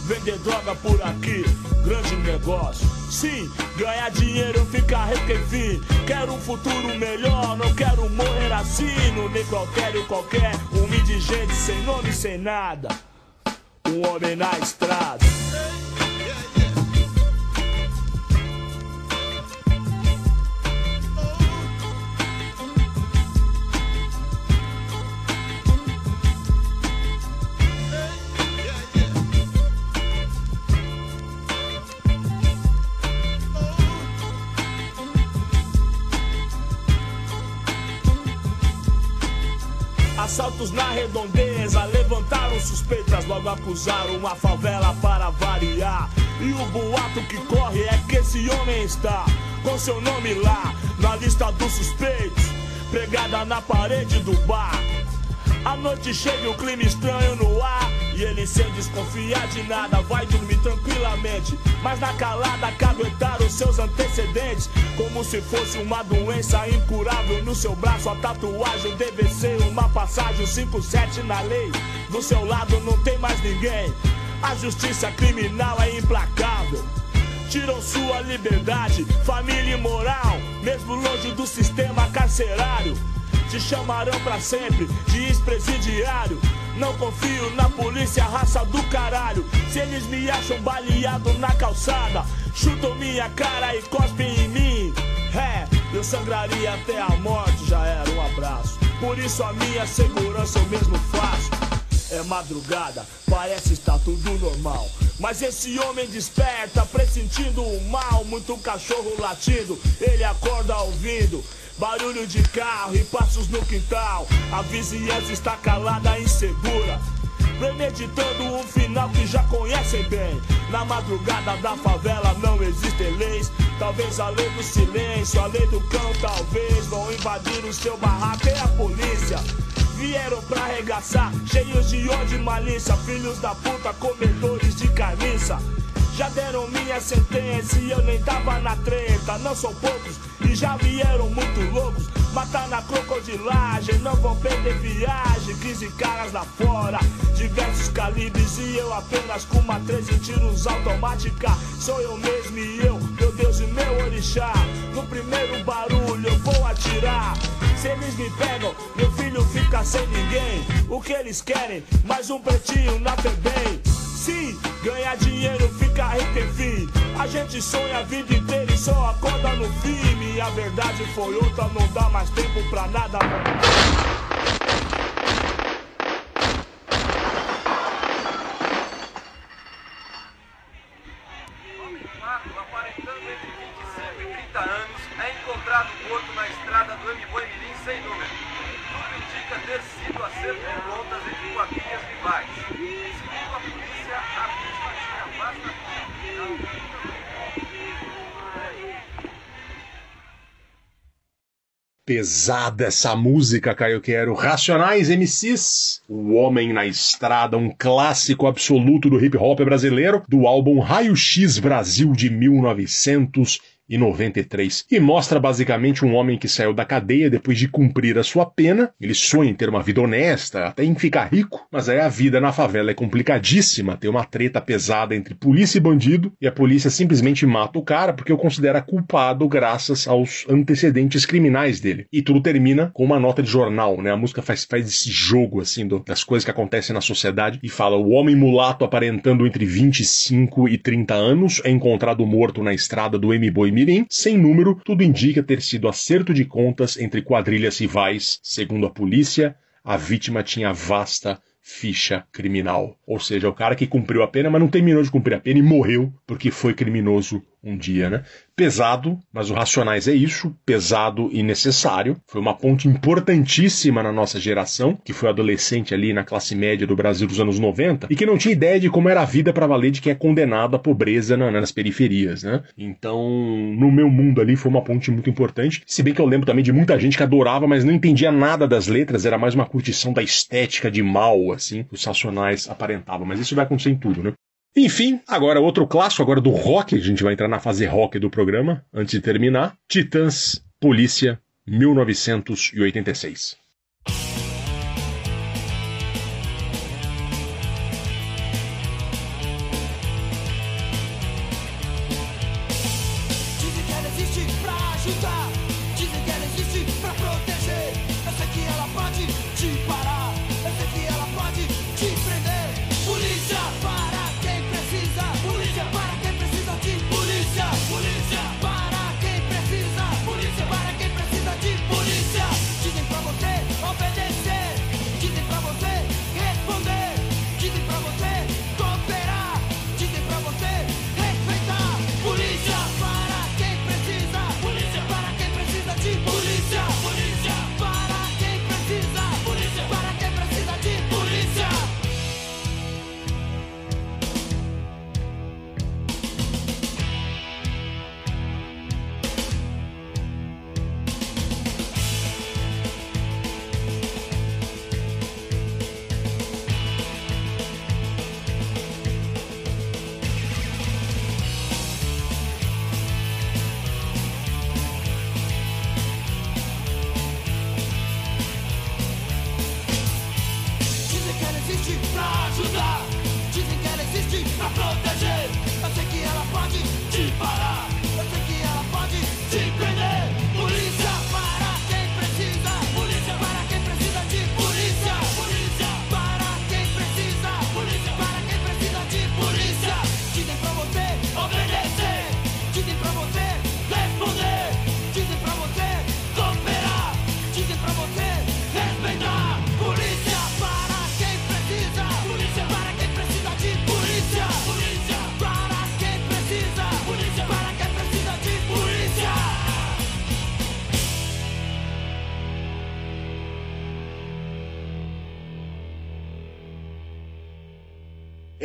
Vender droga por aqui, grande negócio. Sim, ganhar dinheiro, ficar rico enfim. Quero um futuro melhor, não quero morrer assim. No necrotério qualquer, um indigente sem nome, sem nada um homem na estrada. Assaltos na redondeza levantaram suspeitas, logo acusaram a favela para variar. E o boato que corre é que esse homem está com seu nome lá na lista dos suspeitos, pregada na parede do bar. A noite chega e o clima estranho no ar. Ele sem desconfiar de nada vai dormir tranquilamente. Mas na calada caguetar os seus antecedentes. Como se fosse uma doença incurável no seu braço. A tatuagem deve ser uma passagem 5-7 na lei. Do seu lado não tem mais ninguém. A justiça criminal é implacável. Tiram sua liberdade, família e moral. Mesmo longe do sistema carcerário te chamarão pra sempre de ex-presidiário. Não confio na polícia, raça do caralho. Se eles me acham baleado na calçada, chutam minha cara e cospem em mim. É, eu sangraria até a morte, já era um abraço. Por isso a minha segurança eu mesmo faço. É madrugada, parece estar tudo normal. Mas esse homem desperta, pressentindo o mal. Muito cachorro latindo, ele acorda ouvindo. Barulho de carro e passos no quintal. A vizinhança está calada e insegura. Premeditando um final que já conhecem bem. Na madrugada da favela não existem leis. Talvez a lei do silêncio, a lei do cão, talvez vão invadir o seu barraco e a polícia. Vieram pra arregaçar, cheios de ódio e malícia. Filhos da puta, comedores de carniça. Já deram minha sentença e eu nem tava na treta. Não são poucos e já vieram muito loucos. Matar na crocodilagem, não vão perder viagem. 15 caras lá fora, diversos calibres e eu apenas com uma 13 tiros automática. Sou eu mesmo e eu, meu Deus e meu orixá. No primeiro barulho eu vou atirar. Se eles me pegam, meu filho fica sem ninguém. O que eles querem? Mais um pretinho na FEBEM sim, ganhar dinheiro, ficar rico, enfim. A gente sonha a vida inteira e só acorda no fim. E a verdade foi outra, não dá mais tempo pra nada. Aparentando entre 25 e 30 anos, é encontrado morto na estrada do M8. Pesada essa música, Caio Quero. Racionais MCs, O Homem na Estrada, um clássico absoluto do hip hop brasileiro, do álbum Raio X Brasil de 1900 e 93. E mostra basicamente um homem que saiu da cadeia depois de cumprir a sua pena. Ele sonha em ter uma vida honesta, até em ficar rico, mas aí a vida na favela é complicadíssima. Tem uma treta pesada entre polícia e bandido, e a polícia simplesmente mata o cara porque o considera culpado graças aos antecedentes criminais dele. E tudo termina com uma nota de jornal, né? A música faz, faz esse jogo, assim, do, das coisas que acontecem na sociedade e fala: o homem mulato aparentando entre 25 e 30 anos é encontrado morto na estrada do Mirim, sem número, tudo indica ter sido acerto de contas entre quadrilhas rivais. Segundo a polícia, a vítima tinha vasta ficha criminal. Ou seja, o cara que cumpriu a pena, mas não terminou de cumprir a pena e morreu porque foi criminoso um dia, né? Pesado, mas o Racionais é isso, pesado e necessário. Foi uma ponte importantíssima na nossa geração, que foi adolescente ali na classe média do Brasil dos anos 90 e que não tinha ideia de como era a vida para valer de quem é condenado à pobreza na, nas periferias, né? Então, no meu mundo ali foi uma ponte muito importante. Se bem que eu lembro também de muita gente que adorava, mas não entendia nada das letras, era mais uma curtição da estética de mal, assim, os Racionais aparentavam. Mas isso vai acontecer em tudo, né? Enfim, agora outro clássico, agora do rock, a gente vai entrar na fase rock do programa, antes de terminar. Titãs, Polícia, 1986.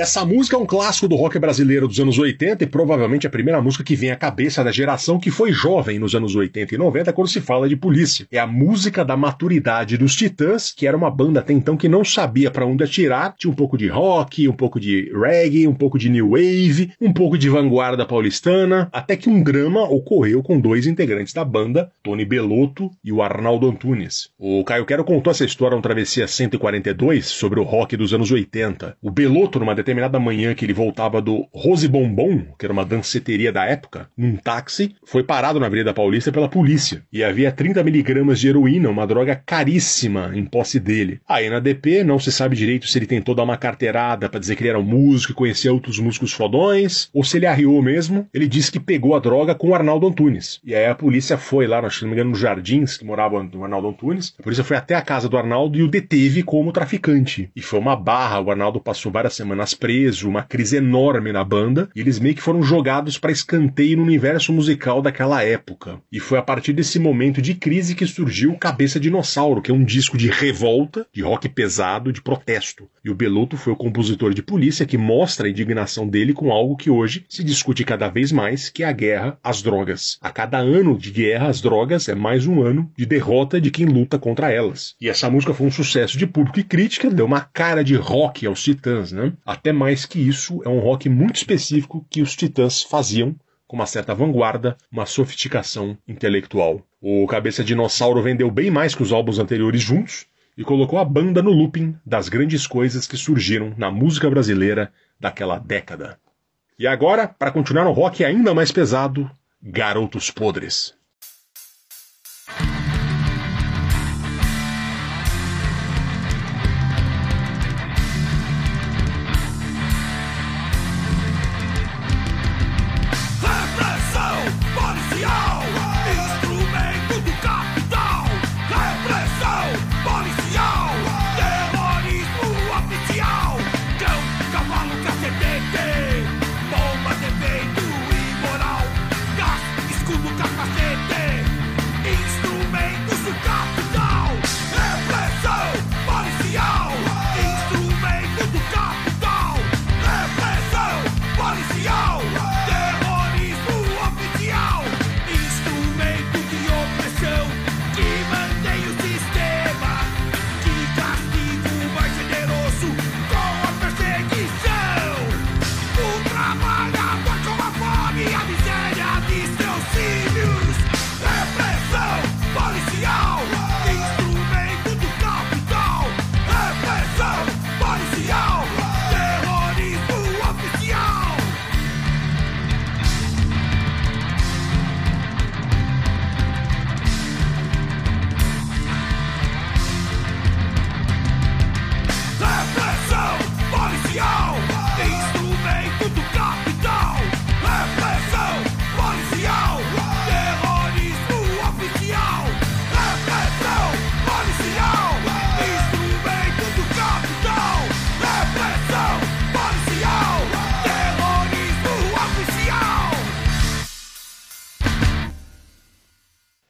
Essa música é um clássico do rock brasileiro dos anos 80 e provavelmente a primeira música que vem à cabeça da geração que foi jovem nos anos 80 e 90 quando se fala de polícia. É a música da maturidade dos Titãs, que era uma banda até então que não sabia para onde atirar. Tinha um pouco de rock, um pouco de reggae, um pouco de new wave, um pouco de vanguarda paulistana, até que um drama ocorreu com dois integrantes da banda, Tony Belotto e o Arnaldo Antunes. O Caio Quero contou essa história no Travessia 142 sobre o rock dos anos 80. O Belotto, numa determinada manhã que ele voltava do Rose Bombom, que era uma danceteria da época, num táxi, foi parado na Avenida Paulista pela polícia. E havia 30 miligramas de heroína, uma droga caríssima, em posse dele. Aí na DP não se sabe direito se ele tentou dar uma carteirada para dizer que ele era um músico e conhecia outros músicos fodões, ou se ele arriou mesmo. Ele disse que pegou a droga com o Arnaldo Antunes. E aí a polícia foi lá, se não me engano, nos Jardins, que morava o Arnaldo Antunes. A polícia foi até a casa do Arnaldo e o deteve como traficante. E foi uma barra, o Arnaldo passou várias semanas uma crise enorme na banda, e eles meio que foram jogados para escanteio no universo musical daquela época. E foi a partir desse momento de crise que surgiu Cabeça Dinossauro, que é um disco de revolta, de rock pesado, de protesto. E o Beluto foi o compositor de Polícia que mostra a indignação dele com algo que hoje se discute cada vez mais, que é a guerra às drogas. A cada ano de guerra às drogas é mais um ano de derrota de quem luta contra elas. E essa música foi um sucesso de público e crítica, deu uma cara de rock aos Titãs, né? Até mais que isso, é um rock muito específico que os Titãs faziam com uma certa vanguarda, uma sofisticação intelectual. O Cabeça Dinossauro vendeu bem mais que os álbuns anteriores juntos e colocou a banda no looping das grandes coisas que surgiram na música brasileira daquela década. E agora, para continuar no rock ainda mais pesado, Garotos Podres.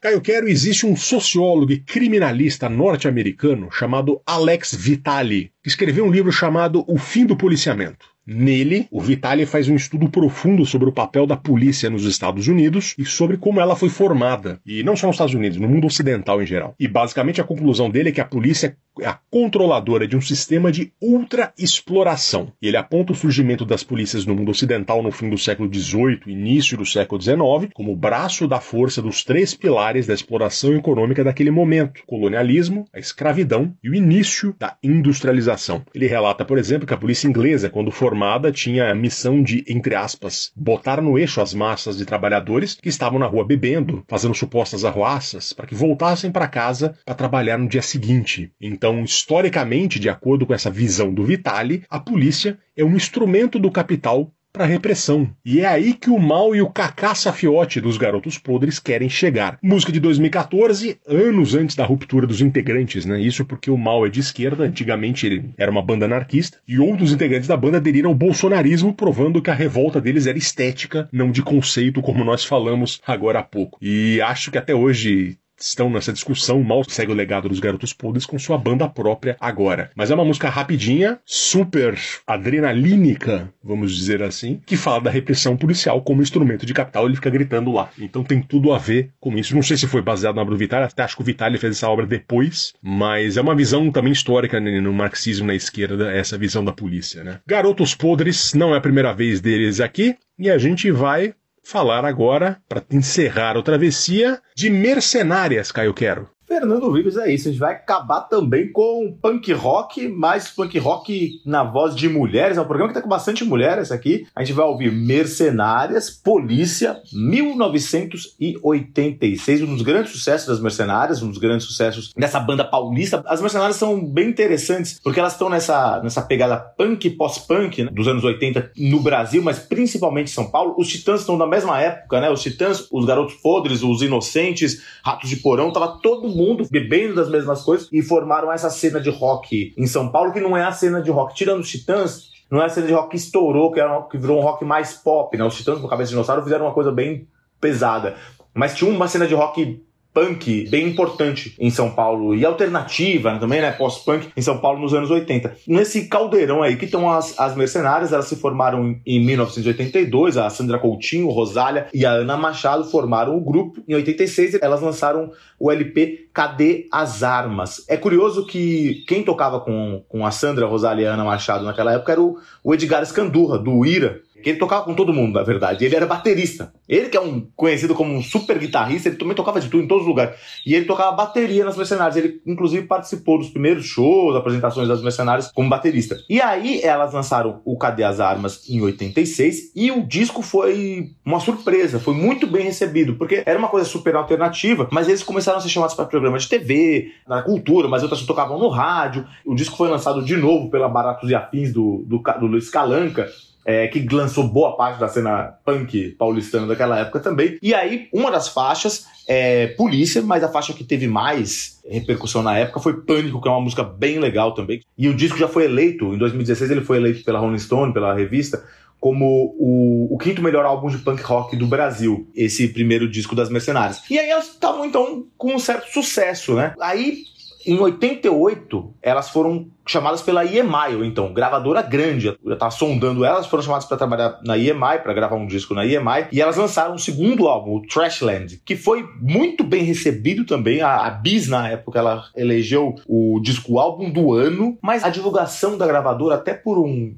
Caio Quero, existe um sociólogo e criminalista norte-americano chamado Alex Vitali, que escreveu um livro chamado O Fim do Policiamento. Nele, o Vitali faz um estudo profundo sobre o papel da polícia nos Estados Unidos e sobre como ela foi formada. E não só nos Estados Unidos, no mundo ocidental em geral. E basicamente a conclusão dele é que a polícia é a controladora de um sistema de ultra-exploração. E ele aponta o surgimento das polícias no mundo ocidental no fim do século XVIII, início do século XIX, como braço da força dos três pilares da exploração econômica daquele momento: colonialismo, a escravidão e o início da industrialização. Ele relata, por exemplo, que a polícia inglesa, quando formada, tinha a missão de, entre aspas, botar no eixo as massas de trabalhadores que estavam na rua bebendo, fazendo supostas arruaças, para que voltassem para casa para trabalhar no dia seguinte. Então, historicamente, de acordo com essa visão do Vitali, a polícia é um instrumento do capital para repressão. E é aí que o mal e o cacá safiote dos Garotos Podres querem chegar. Música de 2014, anos antes da ruptura dos integrantes, né? Isso porque o mal é de esquerda, antigamente ele era uma banda anarquista, e outros integrantes da banda aderiram ao bolsonarismo, provando que a revolta deles era estética, não de conceito, como nós falamos agora há pouco. E acho que até hoje estão nessa discussão, mal segue o legado dos Garotos Podres com sua banda própria agora. Mas é uma música rapidinha, super adrenalínica, vamos dizer assim, que fala da repressão policial como instrumento de capital, ele fica gritando lá. Então tem tudo a ver com isso. Não sei se foi baseado na obra do Vitali, até acho que o Vitali fez essa obra depois, mas é uma visão também histórica né, no marxismo na esquerda, essa visão da polícia, né? Garotos Podres, não é a primeira vez deles aqui, e a gente vai falar agora, para encerrar a travessia, de mercenárias, Caio Quero. Fernando Vives é isso. A gente vai acabar também com punk rock, mais punk rock na voz de mulheres. É um programa que tá com bastante mulheres aqui. A gente vai ouvir Mercenárias, Polícia, 1986. Um dos grandes sucessos das Mercenárias, um dos grandes sucessos dessa banda paulista. As Mercenárias são bem interessantes porque elas estão nessa, nessa pegada punk pós-punk né, dos anos 80 no Brasil, mas principalmente em São Paulo. Os Titãs estão na mesma época, né? Os Titãs, os Garotos Podres, os Inocentes, Ratos de Porão, tava todo mundo bebendo das mesmas coisas e formaram essa cena de rock em São Paulo, que não é a cena de rock. Tirando os Titãs, não é a cena de rock que estourou, que, era, que virou um rock mais pop, né? Os Titãs com Cabeça de Dinossauro fizeram uma coisa bem pesada. Mas tinha uma cena de rock punk bem importante em São Paulo e alternativa né, também, né? Pós-punk em São Paulo nos anos 80. Nesse caldeirão aí que estão as, as mercenárias, elas se formaram em 1982, a Sandra Coutinho, Rosália e a Ana Machado formaram o grupo. Em 86 elas lançaram o LP Cadê as Armas? É curioso que quem tocava com, com a Sandra, Rosália e a Ana Machado naquela época era o, o Edgar Escandurra, do Ira, que ele tocava com todo mundo, na verdade. Ele era baterista. Ele que é um conhecido como um super guitarrista, ele também tocava de tudo em todos os lugares. E ele tocava bateria nas Mercenárias. Ele, inclusive, participou dos primeiros shows, apresentações das Mercenárias como baterista. E aí, elas lançaram o Cadê as Armas em 86 e o disco foi uma surpresa. Foi muito bem recebido, porque era uma coisa super alternativa, mas eles começaram a ser chamados para programas de TV, na cultura, mas outras tocavam no rádio. O disco foi lançado de novo pela Baratos e Afins do, do, do Luiz Calanca é, que lançou boa parte da cena punk paulistana daquela época também. E aí, uma das faixas é Polícia, mas a faixa que teve mais repercussão na época foi Pânico, que é uma música bem legal também. E o disco já foi eleito, em 2016 ele foi eleito pela Rolling Stone, pela revista, como o, o, quinto melhor álbum de punk rock do Brasil, esse primeiro disco das Mercenárias. E aí elas estavam então com um certo sucesso, né? Aí em 88, elas foram chamadas pela EMI, ou então, gravadora grande. Eu estava sondando elas, foram chamadas para trabalhar na EMI, para gravar um disco na EMI, e elas lançaram um segundo álbum, o Trashland, que foi muito bem recebido também. A, a Bis, na época, ela elegeu o disco álbum do ano, mas a divulgação da gravadora, até por um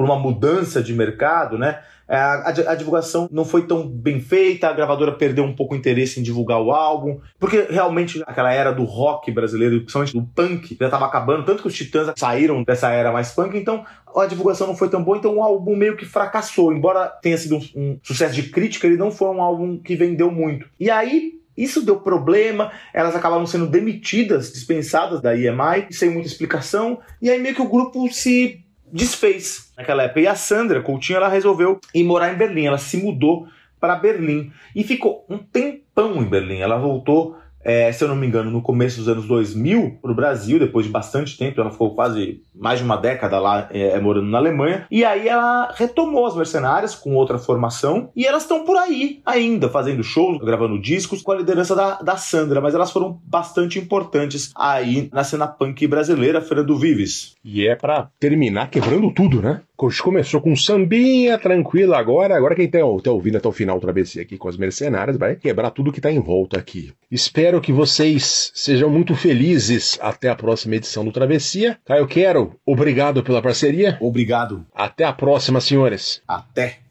por uma mudança de mercado, né? É, a, a, divulgação não foi tão bem feita, a gravadora perdeu um pouco o interesse em divulgar o álbum, porque realmente aquela era do rock brasileiro, principalmente do punk, já estava acabando, tanto que os Titãs saíram dessa era mais punk, então a divulgação não foi tão boa, então o álbum meio que fracassou. Embora tenha sido um, um sucesso de crítica, ele não foi um álbum que vendeu muito. E aí isso deu problema, elas acabaram sendo demitidas, dispensadas da EMI, sem muita explicação, e aí meio que o grupo se desfez naquela época. E a Sandra Coutinho, ela resolveu ir morar em Berlim. Ela se mudou para Berlim e ficou um tempão em Berlim. Ela voltou é, se eu não me engano, no começo dos anos 2000 para o Brasil, depois de bastante tempo, ela ficou quase mais de uma década lá é, é, morando na Alemanha, e aí ela retomou as mercenárias com outra formação, e elas estão por aí ainda, fazendo shows, gravando discos, com a liderança da, da Sandra, mas elas foram bastante importantes aí na cena punk brasileira, Fernando Vives. E é para terminar quebrando tudo, né? Começou com sambinha tranquila agora. Agora quem tá, tá ouvindo até o final o travessia aqui com as mercenárias vai quebrar tudo que tá em volta aqui. Espero que vocês sejam muito felizes até a próxima edição do Travessia. Caio Quero, obrigado pela parceria. Obrigado. Até a próxima, senhores. Até.